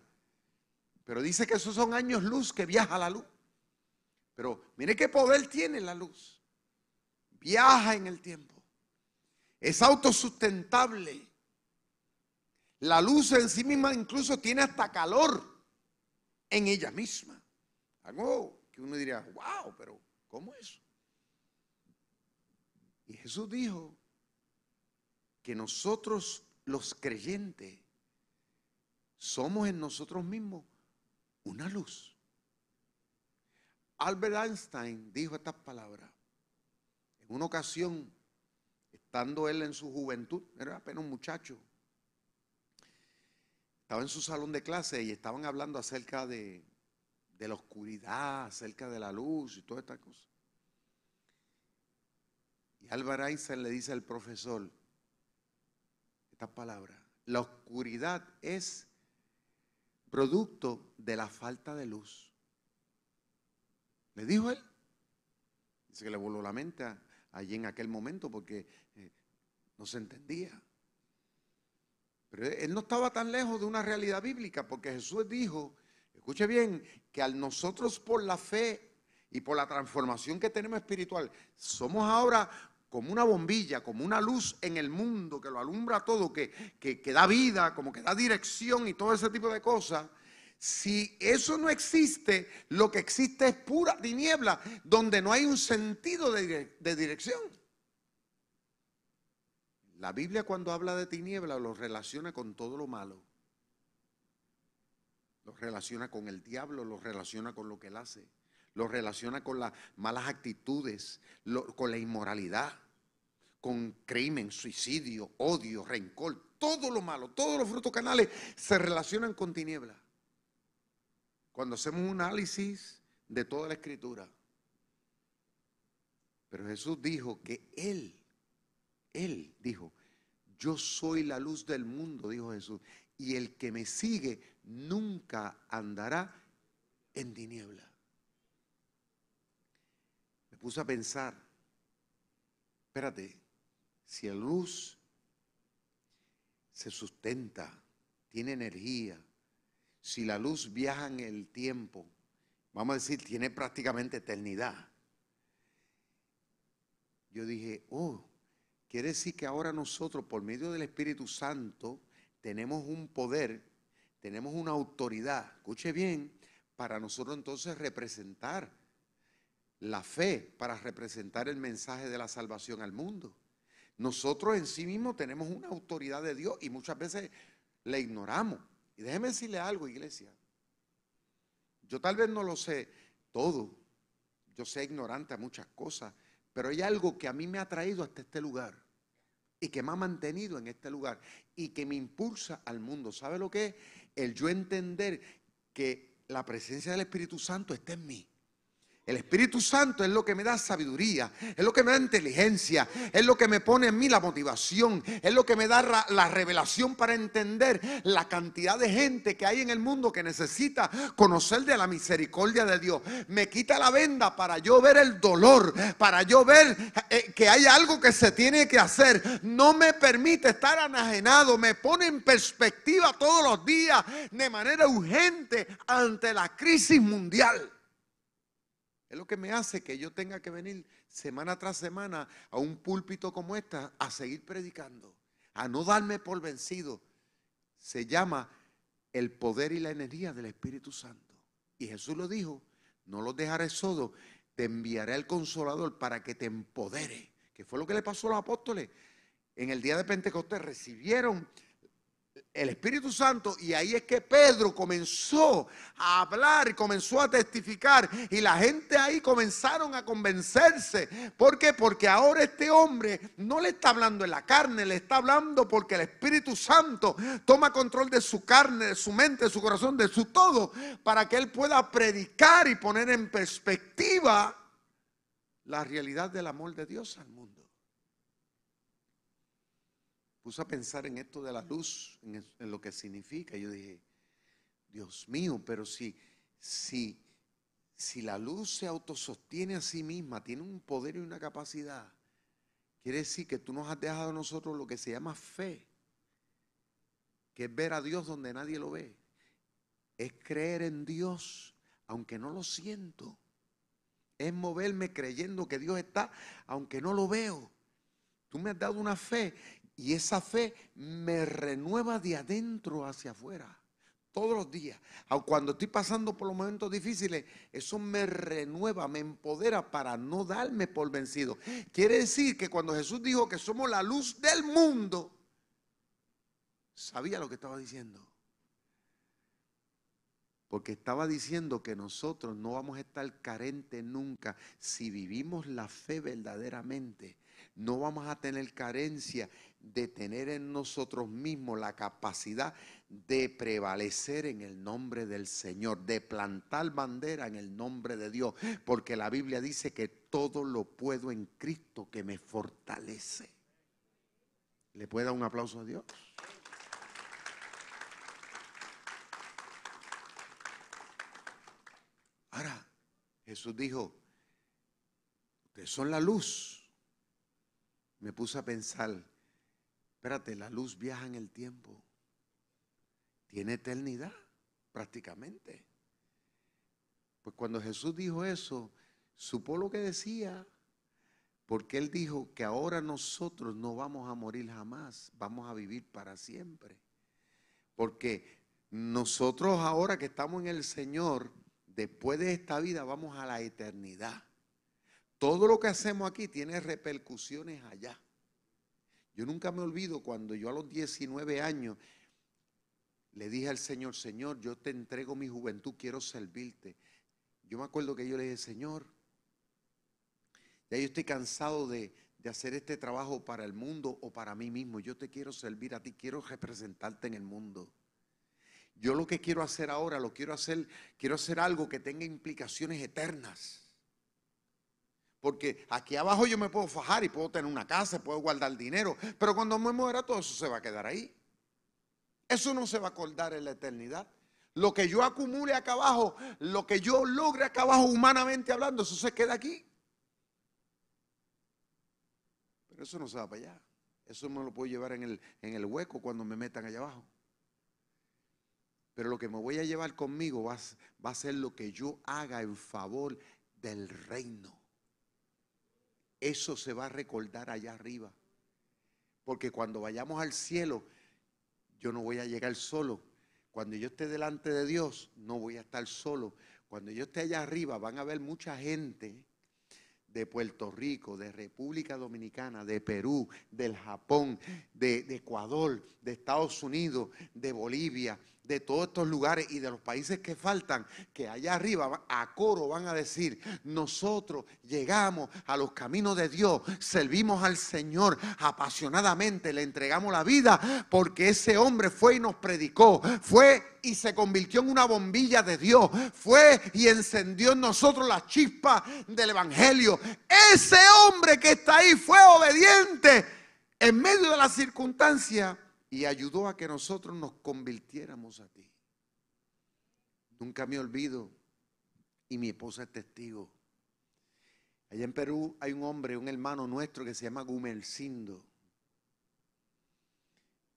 Pero dice que esos son años luz que viaja la luz. Pero mire qué poder tiene la luz. Viaja en el tiempo. Es autosustentable. La luz en sí misma incluso tiene hasta calor en ella misma. Algo que uno diría, wow, pero ¿cómo es? Y Jesús dijo que nosotros los creyentes somos en nosotros mismos una luz. Albert Einstein dijo estas palabras. En una ocasión, estando él en su juventud, era apenas un muchacho, estaba en su salón de clase y estaban hablando acerca de, la oscuridad, acerca de la luz y toda esta cosa. Y Álvaro Einstein le dice al profesor estas palabras. La oscuridad es producto de la falta de luz. Le dijo él. Dice que le voló la mente allí en aquel momento porque eh, no se entendía. Pero él no estaba tan lejos de una realidad bíblica porque Jesús dijo, escuche bien, que al nosotros por la fe y por la transformación que tenemos espiritual, somos ahora como una bombilla, como una luz en el mundo que lo alumbra todo, que, que, que da vida, como que da dirección y todo ese tipo de cosas. Si eso no existe, lo que existe es pura tiniebla, donde no hay un sentido de, dirección. La Biblia cuando habla de tiniebla lo relaciona con todo lo malo. Lo relaciona con el diablo, lo relaciona con lo que él hace. Lo relaciona con las malas actitudes, con la inmoralidad, con crimen, suicidio, odio, rencor. Todo lo malo, todos los frutos canales se relacionan con tiniebla. Cuando hacemos un análisis de toda la escritura. Pero Jesús dijo que Él él dijo, yo soy la luz del mundo, dijo Jesús, y el que me sigue nunca andará en tiniebla. Me puse a pensar, espérate, si la luz se sustenta, tiene energía, si la luz viaja en el tiempo, vamos a decir, tiene prácticamente eternidad. Yo dije, oh, Quiere decir que ahora nosotros, por medio del Espíritu Santo, tenemos un poder, tenemos una autoridad, escuche bien, para nosotros entonces representar la fe, para representar el mensaje de la salvación al mundo. Nosotros en sí mismos tenemos una autoridad de Dios y muchas veces la ignoramos. Y déjeme decirle algo, iglesia. Yo tal vez no lo sé todo, yo sé ignorante a muchas cosas, pero hay algo que a mí me ha traído hasta este lugar y que me ha mantenido en este lugar y que me impulsa al mundo. ¿Sabe lo que es? El yo entender que la presencia del Espíritu Santo está en mí. El Espíritu Santo es lo que me da sabiduría, es lo que me da inteligencia, es lo que me pone en mí la motivación, es lo que me da la revelación para entender la cantidad de gente que hay en el mundo que necesita conocer de la misericordia de Dios. Me quita la venda para yo ver el dolor, para yo ver eh, que hay algo que se tiene que hacer. No me permite estar anajenado, me pone en perspectiva todos los días de manera urgente ante la crisis mundial. Es lo que me hace que yo tenga que venir semana tras semana a un púlpito como esta a seguir predicando, a no darme por vencido. Se llama el poder y la energía del Espíritu Santo. Y Jesús lo dijo, no los dejaré solos, te enviaré el consolador para que te empodere, que fue lo que le pasó a los apóstoles. En el día de Pentecostés recibieron el Espíritu Santo y ahí es que Pedro comenzó a hablar comenzó a testificar y la gente ahí comenzaron a convencerse. ¿Por qué? Porque ahora este hombre no le está hablando en la carne, le está hablando porque el Espíritu Santo toma control de su carne, de su mente, de su corazón, de su todo, para que él pueda predicar y poner en perspectiva la realidad del amor de Dios al mundo puse a pensar en esto de la luz, en, lo que significa. Yo dije, Dios mío, pero si, si, si la luz se autosostiene a sí misma, tiene un poder y una capacidad, quiere decir que tú nos has dejado a nosotros lo que se llama fe, que es ver a Dios donde nadie lo ve. Es creer en Dios, aunque no lo siento. Es moverme creyendo que Dios está, aunque no lo veo. Tú me has dado una fe y esa fe me renueva de adentro hacia afuera. Todos los días. Cuando estoy pasando por los momentos difíciles, eso me renueva, me empodera para no darme por vencido. Quiere decir que cuando Jesús dijo que somos la luz del mundo, sabía lo que estaba diciendo. Porque estaba diciendo que nosotros no vamos a estar carentes nunca si vivimos la fe verdaderamente no vamos a tener carencia de tener en nosotros mismos la capacidad de prevalecer en el nombre del Señor, de plantar bandera en el nombre de Dios, porque la Biblia dice que todo lo puedo en Cristo que me fortalece. ¿Le puede dar un aplauso a Dios? Ahora, Jesús dijo, ustedes son la luz me puse a pensar, espérate, la luz viaja en el tiempo. Tiene eternidad, prácticamente. Pues cuando Jesús dijo eso, supo lo que decía, porque Él dijo que ahora nosotros no vamos a morir jamás, vamos a vivir para siempre. Porque nosotros ahora que estamos en el Señor, después de esta vida vamos a la eternidad. Todo lo que hacemos aquí tiene repercusiones allá. Yo nunca me olvido cuando yo a los 19 años le dije al Señor, Señor, yo te entrego mi juventud, quiero servirte. Yo me acuerdo que yo le dije, Señor, ya yo estoy cansado de, de hacer este trabajo para el mundo o para mí mismo. Yo te quiero servir a ti, quiero representarte en el mundo. Yo lo que quiero hacer ahora, lo quiero hacer, quiero hacer algo que tenga implicaciones eternas. Porque aquí abajo yo me puedo fajar y puedo tener una casa, puedo guardar dinero, pero cuando me muera todo eso se va a quedar ahí. Eso no se va a acordar en la eternidad. Lo que yo acumule acá abajo, lo que yo logre acá abajo humanamente hablando, eso se queda aquí. Pero eso no se va para allá. Eso me lo puedo llevar en el, en el hueco cuando me metan allá abajo. Pero lo que me voy a llevar conmigo va, va a ser lo que yo haga en favor del reino eso se va a recordar allá arriba. Porque cuando vayamos al cielo, yo no voy a llegar solo. Cuando yo esté delante de Dios, no voy a estar solo. Cuando yo esté allá arriba, van a ver mucha gente de Puerto Rico, de República Dominicana, de Perú, del Japón, de, de Ecuador, de Estados Unidos, de Bolivia, de todos estos lugares y de los países que faltan, que allá arriba a coro van a decir, nosotros llegamos a los caminos de Dios, servimos al Señor apasionadamente, le entregamos la vida porque ese hombre fue y nos predicó, fue y se convirtió en una bombilla de Dios, fue y encendió en nosotros la chispa del Evangelio. Ese hombre que está ahí fue obediente en medio de la circunstancia y ayudó a que nosotros nos convirtiéramos a ti. Nunca me olvido, y mi esposa es testigo. Allá en Perú hay un hombre, un hermano nuestro que se llama Gumelcindo.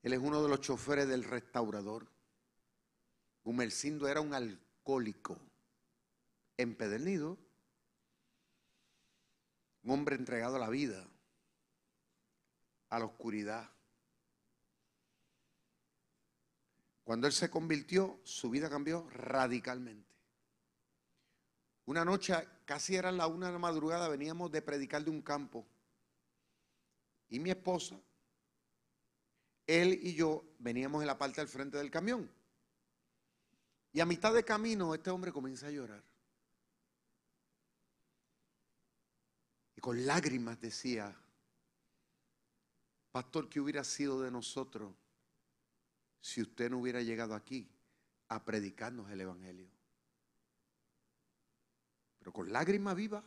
Él es uno de los choferes del restaurador. Gumelcindo era un alcohólico, empedernido, un hombre entregado a la vida, a la oscuridad Cuando él se convirtió, su vida cambió radicalmente. Una noche, casi era la una de la madrugada, veníamos de predicar de un campo. Y mi esposa, él y yo veníamos en la parte del frente del camión. Y a mitad de camino este hombre comienza a llorar. Y con lágrimas decía, pastor, ¿qué hubiera sido de nosotros si usted no hubiera llegado aquí a predicarnos el Evangelio? Pero con lágrimas vivas,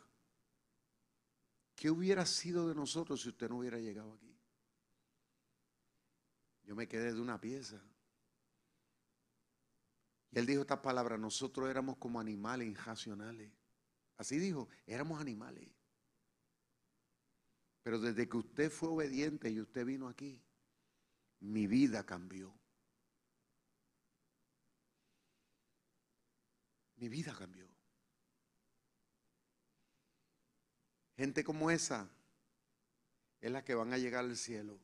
¿qué hubiera sido de nosotros si usted no hubiera llegado aquí? Yo me quedé de una pieza. Y él dijo estas palabras, nosotros éramos como animales irracionales. Así dijo, éramos animales. Pero desde que usted fue obediente y usted vino aquí, mi vida cambió. Mi vida cambió. Gente como esa es la que van a llegar al cielo.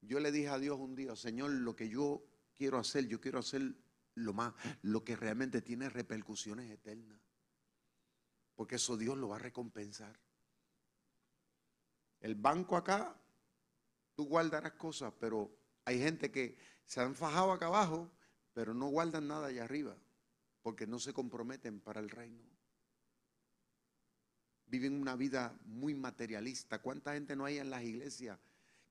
Yo le dije a Dios un día, Señor, lo que yo quiero hacer, yo quiero hacer lo más, lo que realmente tiene repercusiones eternas. Porque eso Dios lo va a recompensar. El banco acá, tú guardarás cosas, pero hay gente que se han fajado acá abajo, pero no guardan nada allá arriba, porque no se comprometen para el reino. Viven una vida muy materialista. ¿Cuánta gente no hay en las iglesias?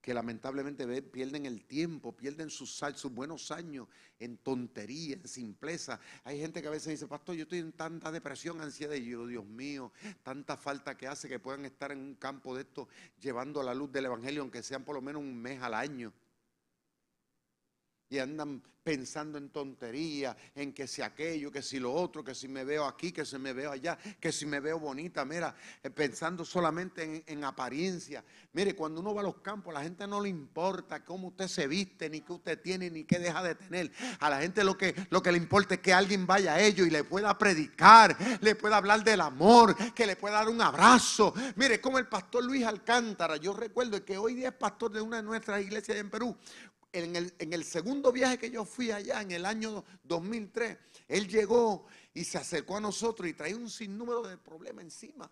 que lamentablemente pierden el tiempo, pierden sus, sus buenos años en tontería, en simpleza. Hay gente que a veces dice, pastor, yo estoy en tanta depresión, ansiedad, y yo, Dios mío, tanta falta que hace que puedan estar en un campo de esto llevando la luz del Evangelio, aunque sean por lo menos un mes al año y andan pensando en tonterías, en que si aquello, que si lo otro, que si me veo aquí, que si me veo allá, que si me veo bonita, mira, eh, pensando solamente en, apariencia. Mire, cuando uno va a los campos, a la gente no le importa cómo usted se viste, ni qué usted tiene, ni qué deja de tener. A la gente lo que, lo que le importa es que alguien vaya a ellos y le pueda predicar, le pueda hablar del amor, que le pueda dar un abrazo. Mire, como el pastor Luis Alcántara, yo recuerdo que hoy día es pastor de una de nuestras iglesias en Perú en el, segundo viaje que yo fui allá, en el año 2003, él llegó y se acercó a nosotros y traía un sinnúmero de problemas encima.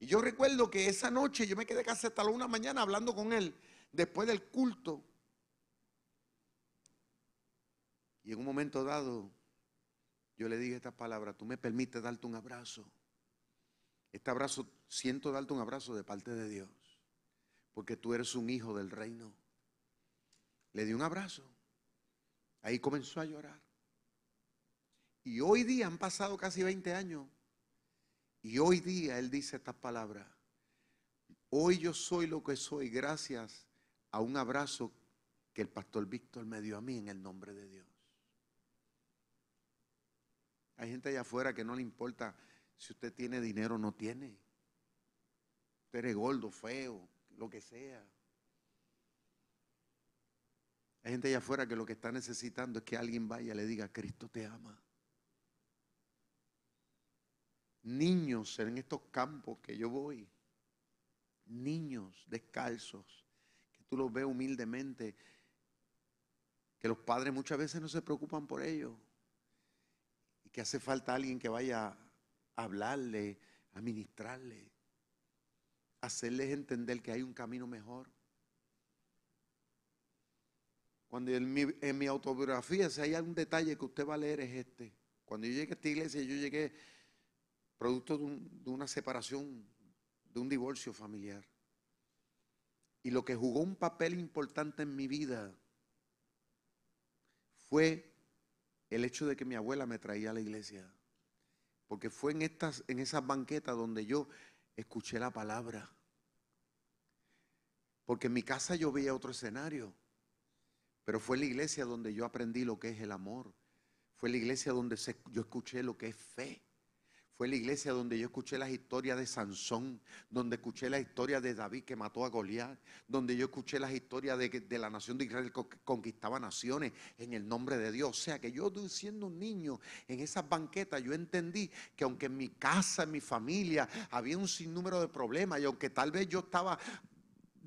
Y yo recuerdo que esa noche yo me quedé casi hasta la una mañana hablando con él, después del culto. Y en un momento dado, yo le dije estas palabras, tú me permites darte un abrazo. Este abrazo, siento darte un abrazo de parte de Dios, porque tú eres un hijo del reino. Le di un abrazo. Ahí comenzó a llorar. Y hoy día han pasado casi 20 años. Y hoy día él dice estas palabras. Hoy yo soy lo que soy gracias a un abrazo que el pastor Víctor me dio a mí en el nombre de Dios. Hay gente allá afuera que no le importa si usted tiene dinero o no tiene. Usted es gordo, feo, lo que sea. Hay gente allá afuera que lo que está necesitando es que alguien vaya y le diga, Cristo te ama. Niños en estos campos que yo voy, niños descalzos, que tú los ves humildemente, que los padres muchas veces no se preocupan por ellos y que hace falta alguien que vaya a hablarle, a ministrarle, hacerles entender que hay un camino mejor. Cuando en mi, autobiografía, si hay algún detalle que usted va a leer, es este. Cuando yo llegué a esta iglesia, yo llegué producto de, de una separación, de un divorcio familiar. Y lo que jugó un papel importante en mi vida fue el hecho de que mi abuela me traía a la iglesia. Porque fue en, estas, en esas banquetas donde yo escuché la palabra. Porque en mi casa yo veía otro escenario. Pero fue la iglesia donde yo aprendí lo que es el amor. Fue la iglesia donde yo escuché lo que es fe. Fue la iglesia donde yo escuché las historias de Sansón, donde escuché la historia de David que mató a Goliat, donde yo escuché las historias de, de, la nación de Israel que conquistaba naciones en el nombre de Dios. O sea que yo siendo un niño en esas banquetas, yo entendí que aunque en mi casa, en mi familia, había un sinnúmero de problemas y aunque tal vez yo estaba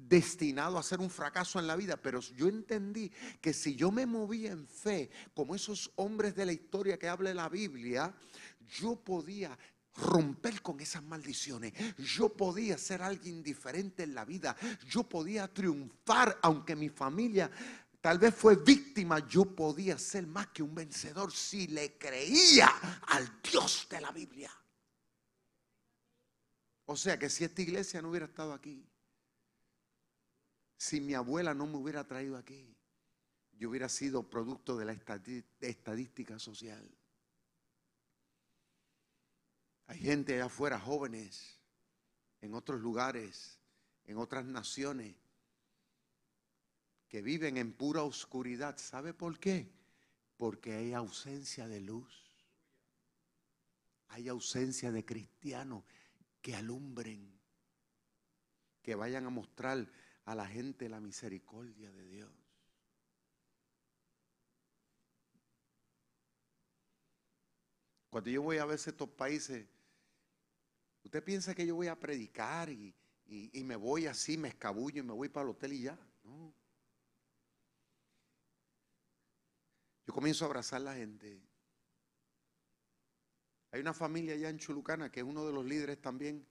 destinado a ser un fracaso en la vida, pero yo entendí que si yo me movía en fe, como esos hombres de la historia que habla la Biblia, yo podía romper con esas maldiciones. Yo podía ser alguien diferente en la vida. Yo podía triunfar, aunque mi familia tal vez fue víctima. Yo podía ser más que un vencedor si le creía al Dios de la Biblia. O sea que si esta iglesia no hubiera estado aquí, si mi abuela no me hubiera traído aquí, yo hubiera sido producto de la estadística social. Hay gente allá afuera, jóvenes, en otros lugares, en otras naciones, que viven en pura oscuridad. ¿Sabe por qué? Porque hay ausencia de luz. Hay ausencia de cristianos que alumbren, que vayan a mostrar a la gente la misericordia de Dios. Cuando yo voy a ver estos países, usted piensa que yo voy a predicar y, me voy así, me escabullo y me voy para el hotel y ya. No. Yo comienzo a abrazar a la gente. Hay una familia allá en Chulucana que es uno de los líderes también.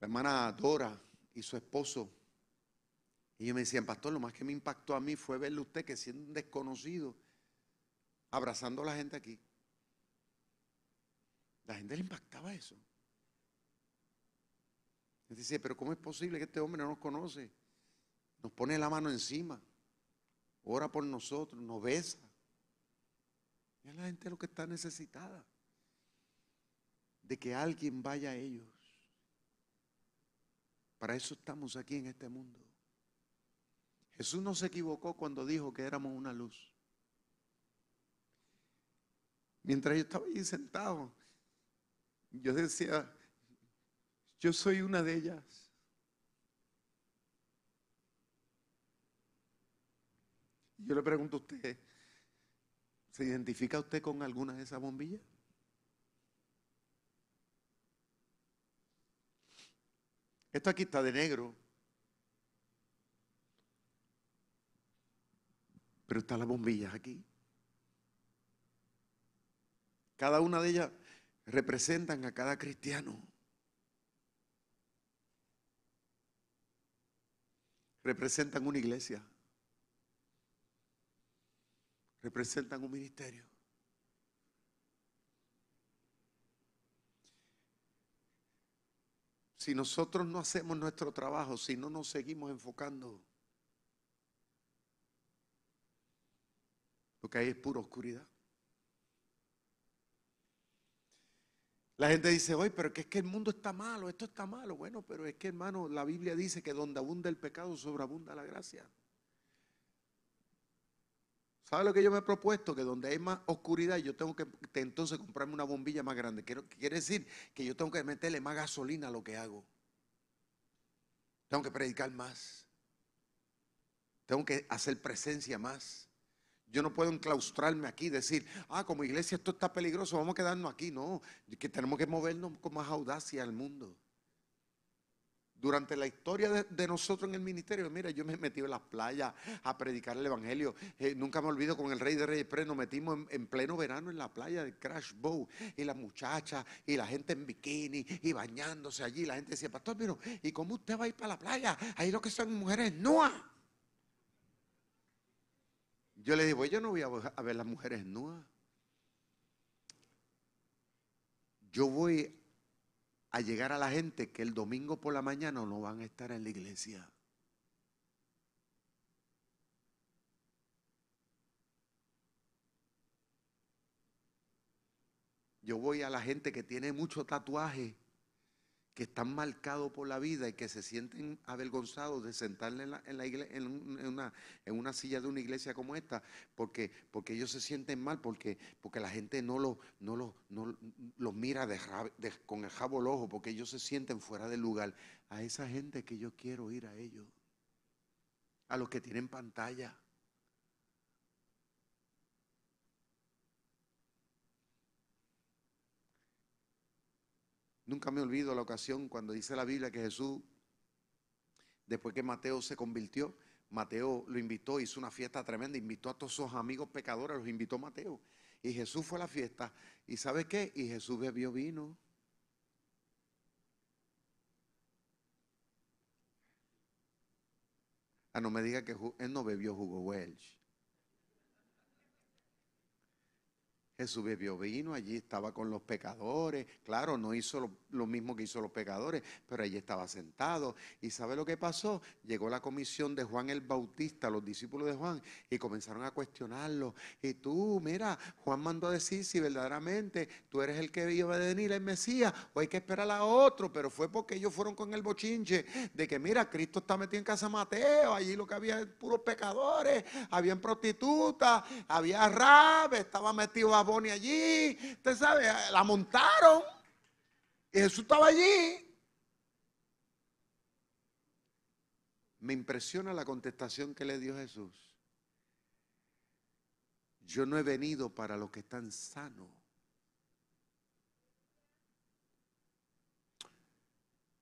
La hermana Dora y su esposo. Y ellos me decían, pastor, lo más que me impactó a mí fue verle usted que siendo un desconocido, abrazando a la gente aquí. La gente le impactaba eso. Y dice, pero ¿cómo es posible que este hombre no nos conoce? Nos pone la mano encima, ora por nosotros, nos besa. Y la gente lo que está necesitada de que alguien vaya a ellos. Para eso estamos aquí en este mundo. Jesús no se equivocó cuando dijo que éramos una luz. Mientras yo estaba allí sentado, yo decía, yo soy una de ellas. Yo le pregunto a usted, ¿se identifica usted con alguna de esas bombillas? Esto aquí está de negro. Pero están las bombillas aquí. Cada una de ellas representan a cada cristiano. Representan una iglesia. Representan un ministerio. Si nosotros no hacemos nuestro trabajo, si no nos seguimos enfocando, lo que hay es pura oscuridad. La gente dice, oye, pero que es que el mundo está malo, esto está malo. Bueno, pero es que hermano, la Biblia dice que donde abunda el pecado, sobreabunda la gracia. ¿Sabe lo que yo me he propuesto? Que donde hay más oscuridad, yo tengo que entonces comprarme una bombilla más grande. Quiere decir que yo tengo que meterle más gasolina a lo que hago. Tengo que predicar más. Tengo que hacer presencia más. Yo no puedo enclaustrarme aquí y decir, ah, como iglesia esto está peligroso, vamos a quedarnos aquí. No, que tenemos que movernos con más audacia al mundo. Durante la historia de, nosotros en el ministerio, mira, yo me he metido en las playas a predicar el evangelio. Eh, nunca me olvido con el Rey de Reyes nos metimos en, pleno verano en la playa de Crash Bow y las muchachas y la gente en bikini y bañándose allí. La gente decía, Pastor, pero ¿y cómo usted va a ir para la playa? Ahí lo que son mujeres nuas. Yo le digo, yo no voy a ver las mujeres nuas. Yo voy a llegar a la gente que el domingo por la mañana no van a estar en la iglesia. Yo voy a la gente que tiene mucho tatuaje que están marcados por la vida y que se sienten avergonzados de sentarle en, la, una, en, una, silla de una iglesia como esta, porque, porque ellos se sienten mal, porque, porque la gente no los no lo, no, mira con el jabo ojo, porque ellos se sienten fuera del lugar. A esa gente que yo quiero ir a ellos, a los que tienen pantalla. Nunca me olvido la ocasión cuando dice la Biblia que Jesús Después que Mateo se convirtió, Mateo lo invitó, hizo una fiesta tremenda, invitó a todos sus amigos pecadores, los invitó Mateo. Y Jesús fue a la fiesta. ¿Y sabe qué? Y Jesús bebió vino. Ah, no me diga que él no bebió jugo Welch. Jesús bebió vino, allí estaba con los pecadores. Claro, no hizo lo, mismo que hizo los pecadores, pero allí estaba sentado. ¿Y sabe lo que pasó? Llegó la comisión de Juan el Bautista, los discípulos de Juan, y comenzaron a cuestionarlo. Y tú, mira, Juan mandó a decir si verdaderamente tú eres el que iba a venir, el Mesías, o hay que esperar a otro. Pero fue porque ellos fueron con el bochinche de que, mira, Cristo está metido en casa Mateo, allí lo que había puros pecadores, habían prostitutas, había rab, estaba metido a Boni allí, usted sabe, la montaron y Jesús estaba allí. Me impresiona la contestación que le dio Jesús. Yo no he venido para los que están sanos.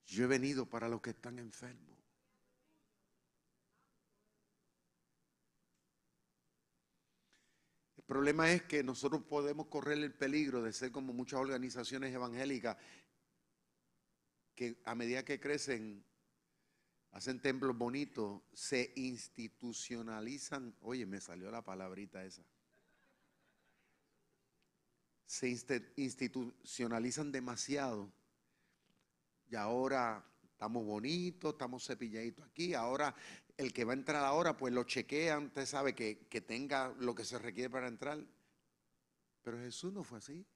Yo he venido para los que están enfermos. Problema es que nosotros podemos correr el peligro de ser como muchas organizaciones evangélicas que a medida que crecen, hacen templos bonitos, se institucionalizan. Oye, me salió la palabrita esa. Se institucionalizan demasiado. Y ahora estamos bonitos, estamos cepilladitos aquí. Ahora el que va a entrar ahora, pues lo chequean, usted sabe que, que tenga lo que se requiere para entrar. Pero Jesús no fue así.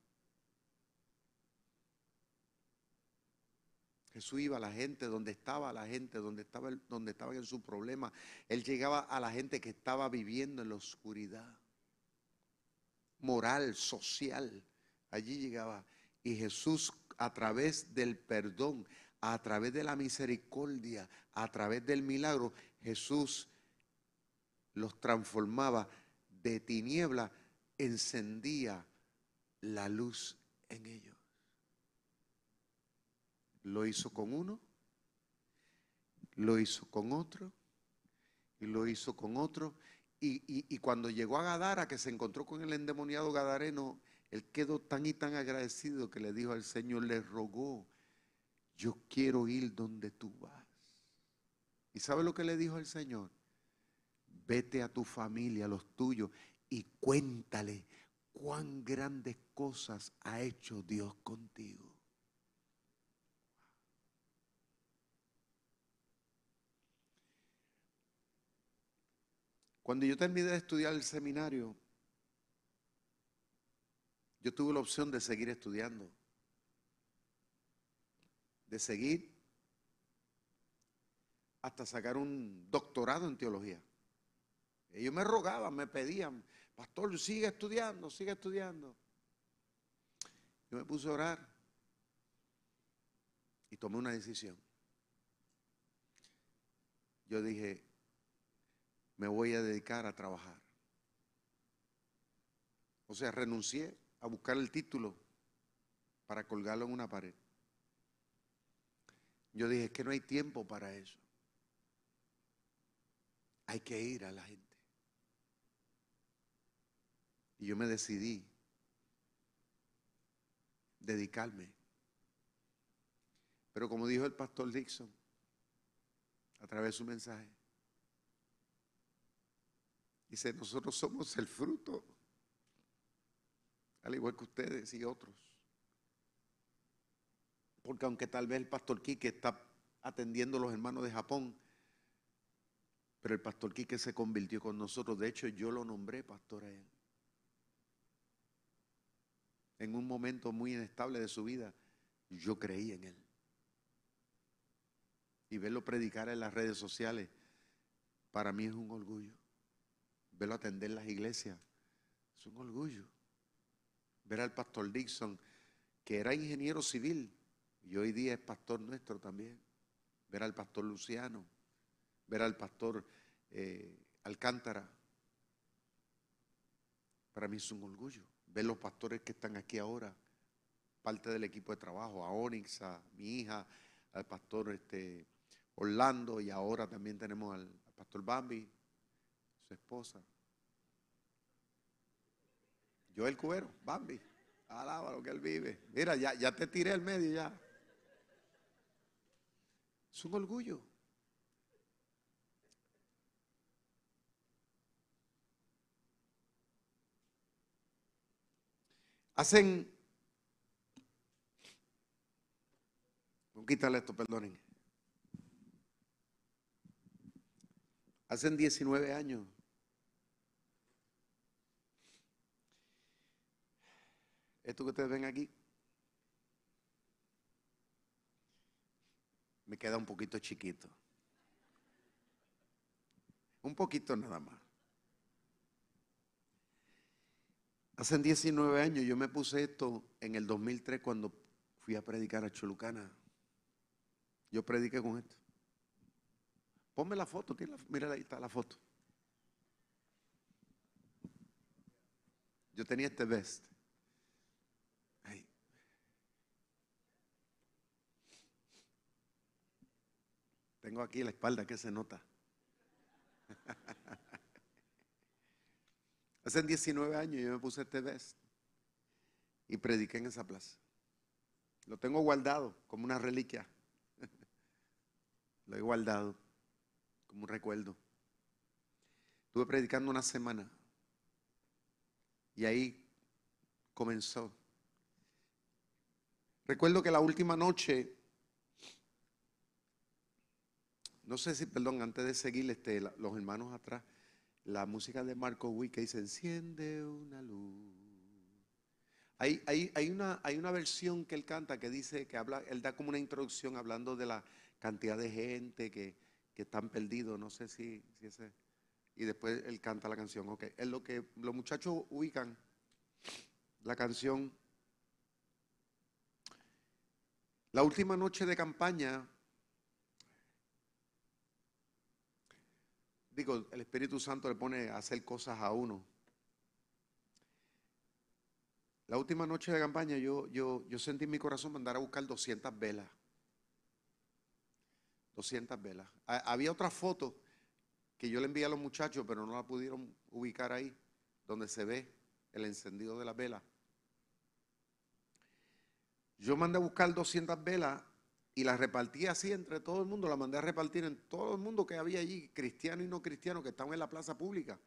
Jesús iba a la gente donde estaba la gente, donde, estaba donde en su problema. Él llegaba a la gente que estaba viviendo en la oscuridad moral, social. Allí llegaba. Y Jesús a través del perdón, a través de la misericordia, a través del milagro, Jesús los transformaba de tiniebla, encendía la luz en ellos. Lo hizo con uno, lo hizo con otro, y lo hizo con otro. Y, cuando llegó a Gadara, que se encontró con el endemoniado Gadareno, él quedó tan y tan agradecido que le dijo al Señor, le rogó, yo quiero ir donde tú vas. ¿Y sabe lo que le dijo el Señor? Vete a tu familia, a los tuyos, y cuéntale cuán grandes cosas ha hecho Dios contigo. Cuando yo terminé de estudiar el seminario, yo tuve la opción de seguir estudiando, de seguir hasta sacar un doctorado en teología. Ellos me rogaban, me pedían, pastor, sigue estudiando, sigue estudiando. Yo me puse a orar y tomé una decisión. Yo dije, me voy a dedicar a trabajar. O sea, renuncié a buscar el título para colgarlo en una pared. Yo dije, es que no hay tiempo para eso. Hay que ir a la gente. Y yo me decidí dedicarme. Pero como dijo el pastor Dixon a través de su mensaje, dice, nosotros somos el fruto, al igual que ustedes y otros. Porque aunque tal vez el pastor Quique está atendiendo a los hermanos de Japón, pero el pastor Quique se convirtió con nosotros. De hecho, yo lo nombré pastor a él. En un momento muy inestable de su vida, yo creí en él. Y verlo predicar en las redes sociales, para mí es un orgullo. Verlo atender las iglesias, es un orgullo. Ver al pastor Dixon, que era ingeniero civil, y hoy día es pastor nuestro también. Ver al pastor Luciano, ver al pastor eh, Alcántara. Para mí es un orgullo. Ver los pastores que están aquí ahora, parte del equipo de trabajo, a Onyx, a mi hija, al pastor este, Orlando y ahora también tenemos al, pastor Bambi, su esposa. Yo el cubero, Bambi. Alaba lo que él vive. Mira, ya, ya te tiré al medio ya. Es un orgullo. Hacen. Quitarle esto, perdonen. Hacen 19 años. Esto que ustedes ven aquí. Me queda un poquito chiquito. Un poquito nada más. Hace 19 años yo me puse esto en el 2003 cuando fui a predicar a Cholucana. Yo prediqué con esto. Ponme la foto, mira ahí está la foto. Yo tenía este vest. Tengo aquí la espalda que se nota. Hace 19 años yo me puse este vest y prediqué en esa plaza. Lo tengo guardado como una reliquia. Lo he guardado como un recuerdo. Estuve predicando una semana y ahí comenzó. Recuerdo que la última noche, no sé si, perdón, antes de seguir este, los hermanos atrás, la música de Marco Witt que dice, enciende una luz. Hay, una, versión que él canta que dice, que habla, él da como una introducción hablando de la cantidad de gente que, que están perdidos, no sé si, si ese, y después él canta la canción, ok, es lo que los muchachos ubican, la canción. La última noche de campaña, digo, el Espíritu Santo le pone a hacer cosas a uno. La última noche de campaña yo, sentí en mi corazón mandar a buscar 200 velas. 200 velas. Ha- había otra foto que yo le envié a los muchachos, pero no la pudieron ubicar ahí, donde se ve el encendido de las velas. Yo mandé a buscar 200 velas y las repartí así entre todo el mundo, las mandé a repartir en todo el mundo que había allí, cristiano y no cristiano, que estaban en la plaza pública.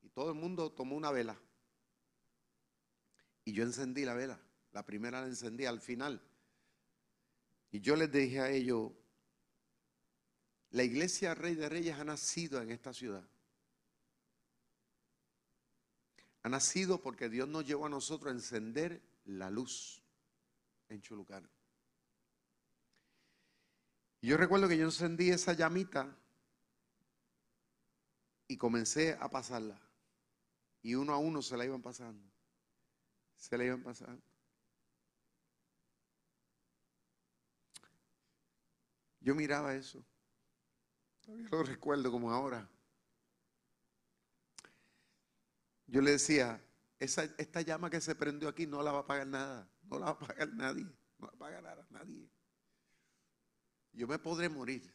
Y todo el mundo tomó una vela. Y yo encendí la vela. La primera la encendí al final. Y yo les dije a ellos, la iglesia Rey de Reyes ha nacido en esta ciudad. Ha nacido porque Dios nos llevó a nosotros a encender la luz en Chulucana. Y yo recuerdo que yo encendí esa llamita y comencé a pasarla. Y uno a uno se la iban pasando. Se la iban pasando. Yo miraba eso. Todavía lo recuerdo como ahora. Yo le decía, esa, esta llama que se prendió aquí no la va a pagar nada. No la va a pagar nadie. No la va a pagar nada, nadie. Yo me podré morir.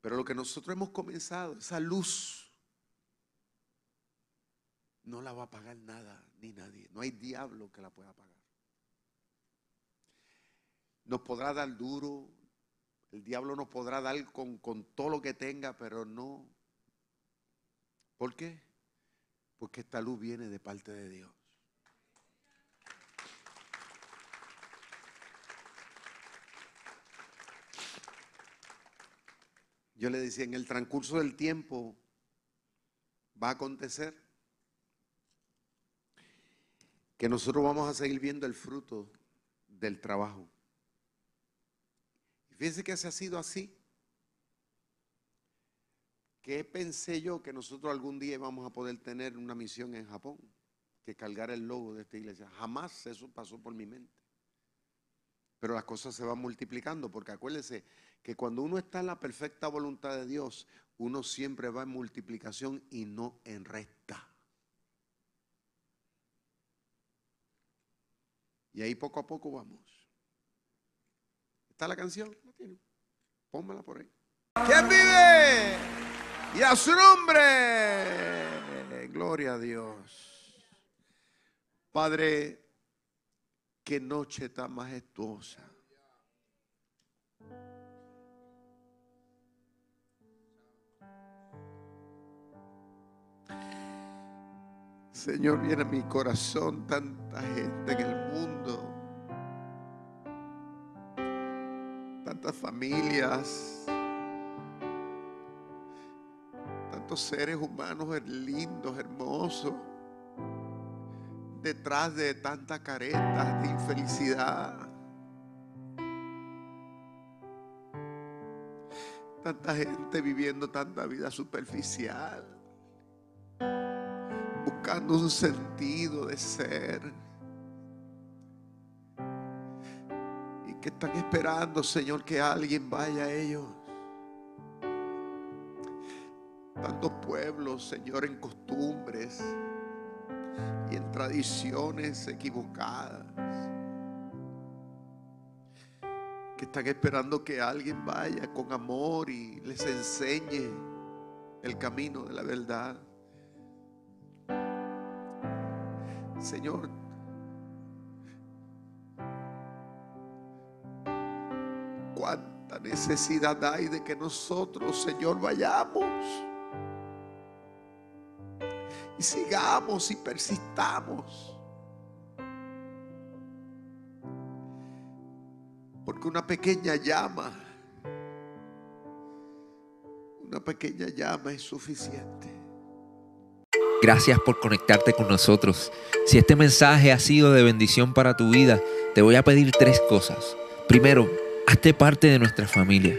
Pero lo que nosotros hemos comenzado, esa luz, no la va a pagar nada ni nadie. No hay diablo que la pueda pagar. Nos podrá dar duro, el diablo nos podrá dar con, con todo lo que tenga, pero no. ¿Por qué? Porque esta luz viene de parte de Dios. Yo le decía, en el transcurso del tiempo va a acontecer que nosotros vamos a seguir viendo el fruto del trabajo. Y fíjense que se ha sido así. ¿Qué pensé yo que nosotros algún día íbamos a poder tener una misión en Japón? Que cargar el logo de esta iglesia. Jamás eso pasó por mi mente. Pero las cosas se van multiplicando, porque acuérdense que cuando uno está en la perfecta voluntad de Dios, uno siempre va en multiplicación y no en resta. Y ahí poco a poco vamos. ¿Está la canción? ¿La tienen? Pónmela por ahí. ¿Quién vive? Y a su nombre. Gloria a Dios. Padre, qué noche tan majestuosa. Señor, viene a mi corazón tanta gente en el mundo, tantas familias, tantos seres humanos lindos, hermosos, detrás de tantas caretas de infelicidad. Tanta gente viviendo tanta vida superficial buscando un sentido de ser. Y que están esperando, Señor, que alguien vaya a ellos. Tantos pueblos, Señor, en costumbres y en tradiciones equivocadas. Que están esperando que alguien vaya con amor y les enseñe el camino de la verdad. Señor, cuánta necesidad hay de que nosotros, Señor, vayamos y sigamos y persistamos. Porque una pequeña llama, una pequeña llama es suficiente. Gracias por conectarte con nosotros. Si este mensaje ha sido de bendición para tu vida, te voy a pedir tres cosas. Primero, hazte parte de nuestra familia.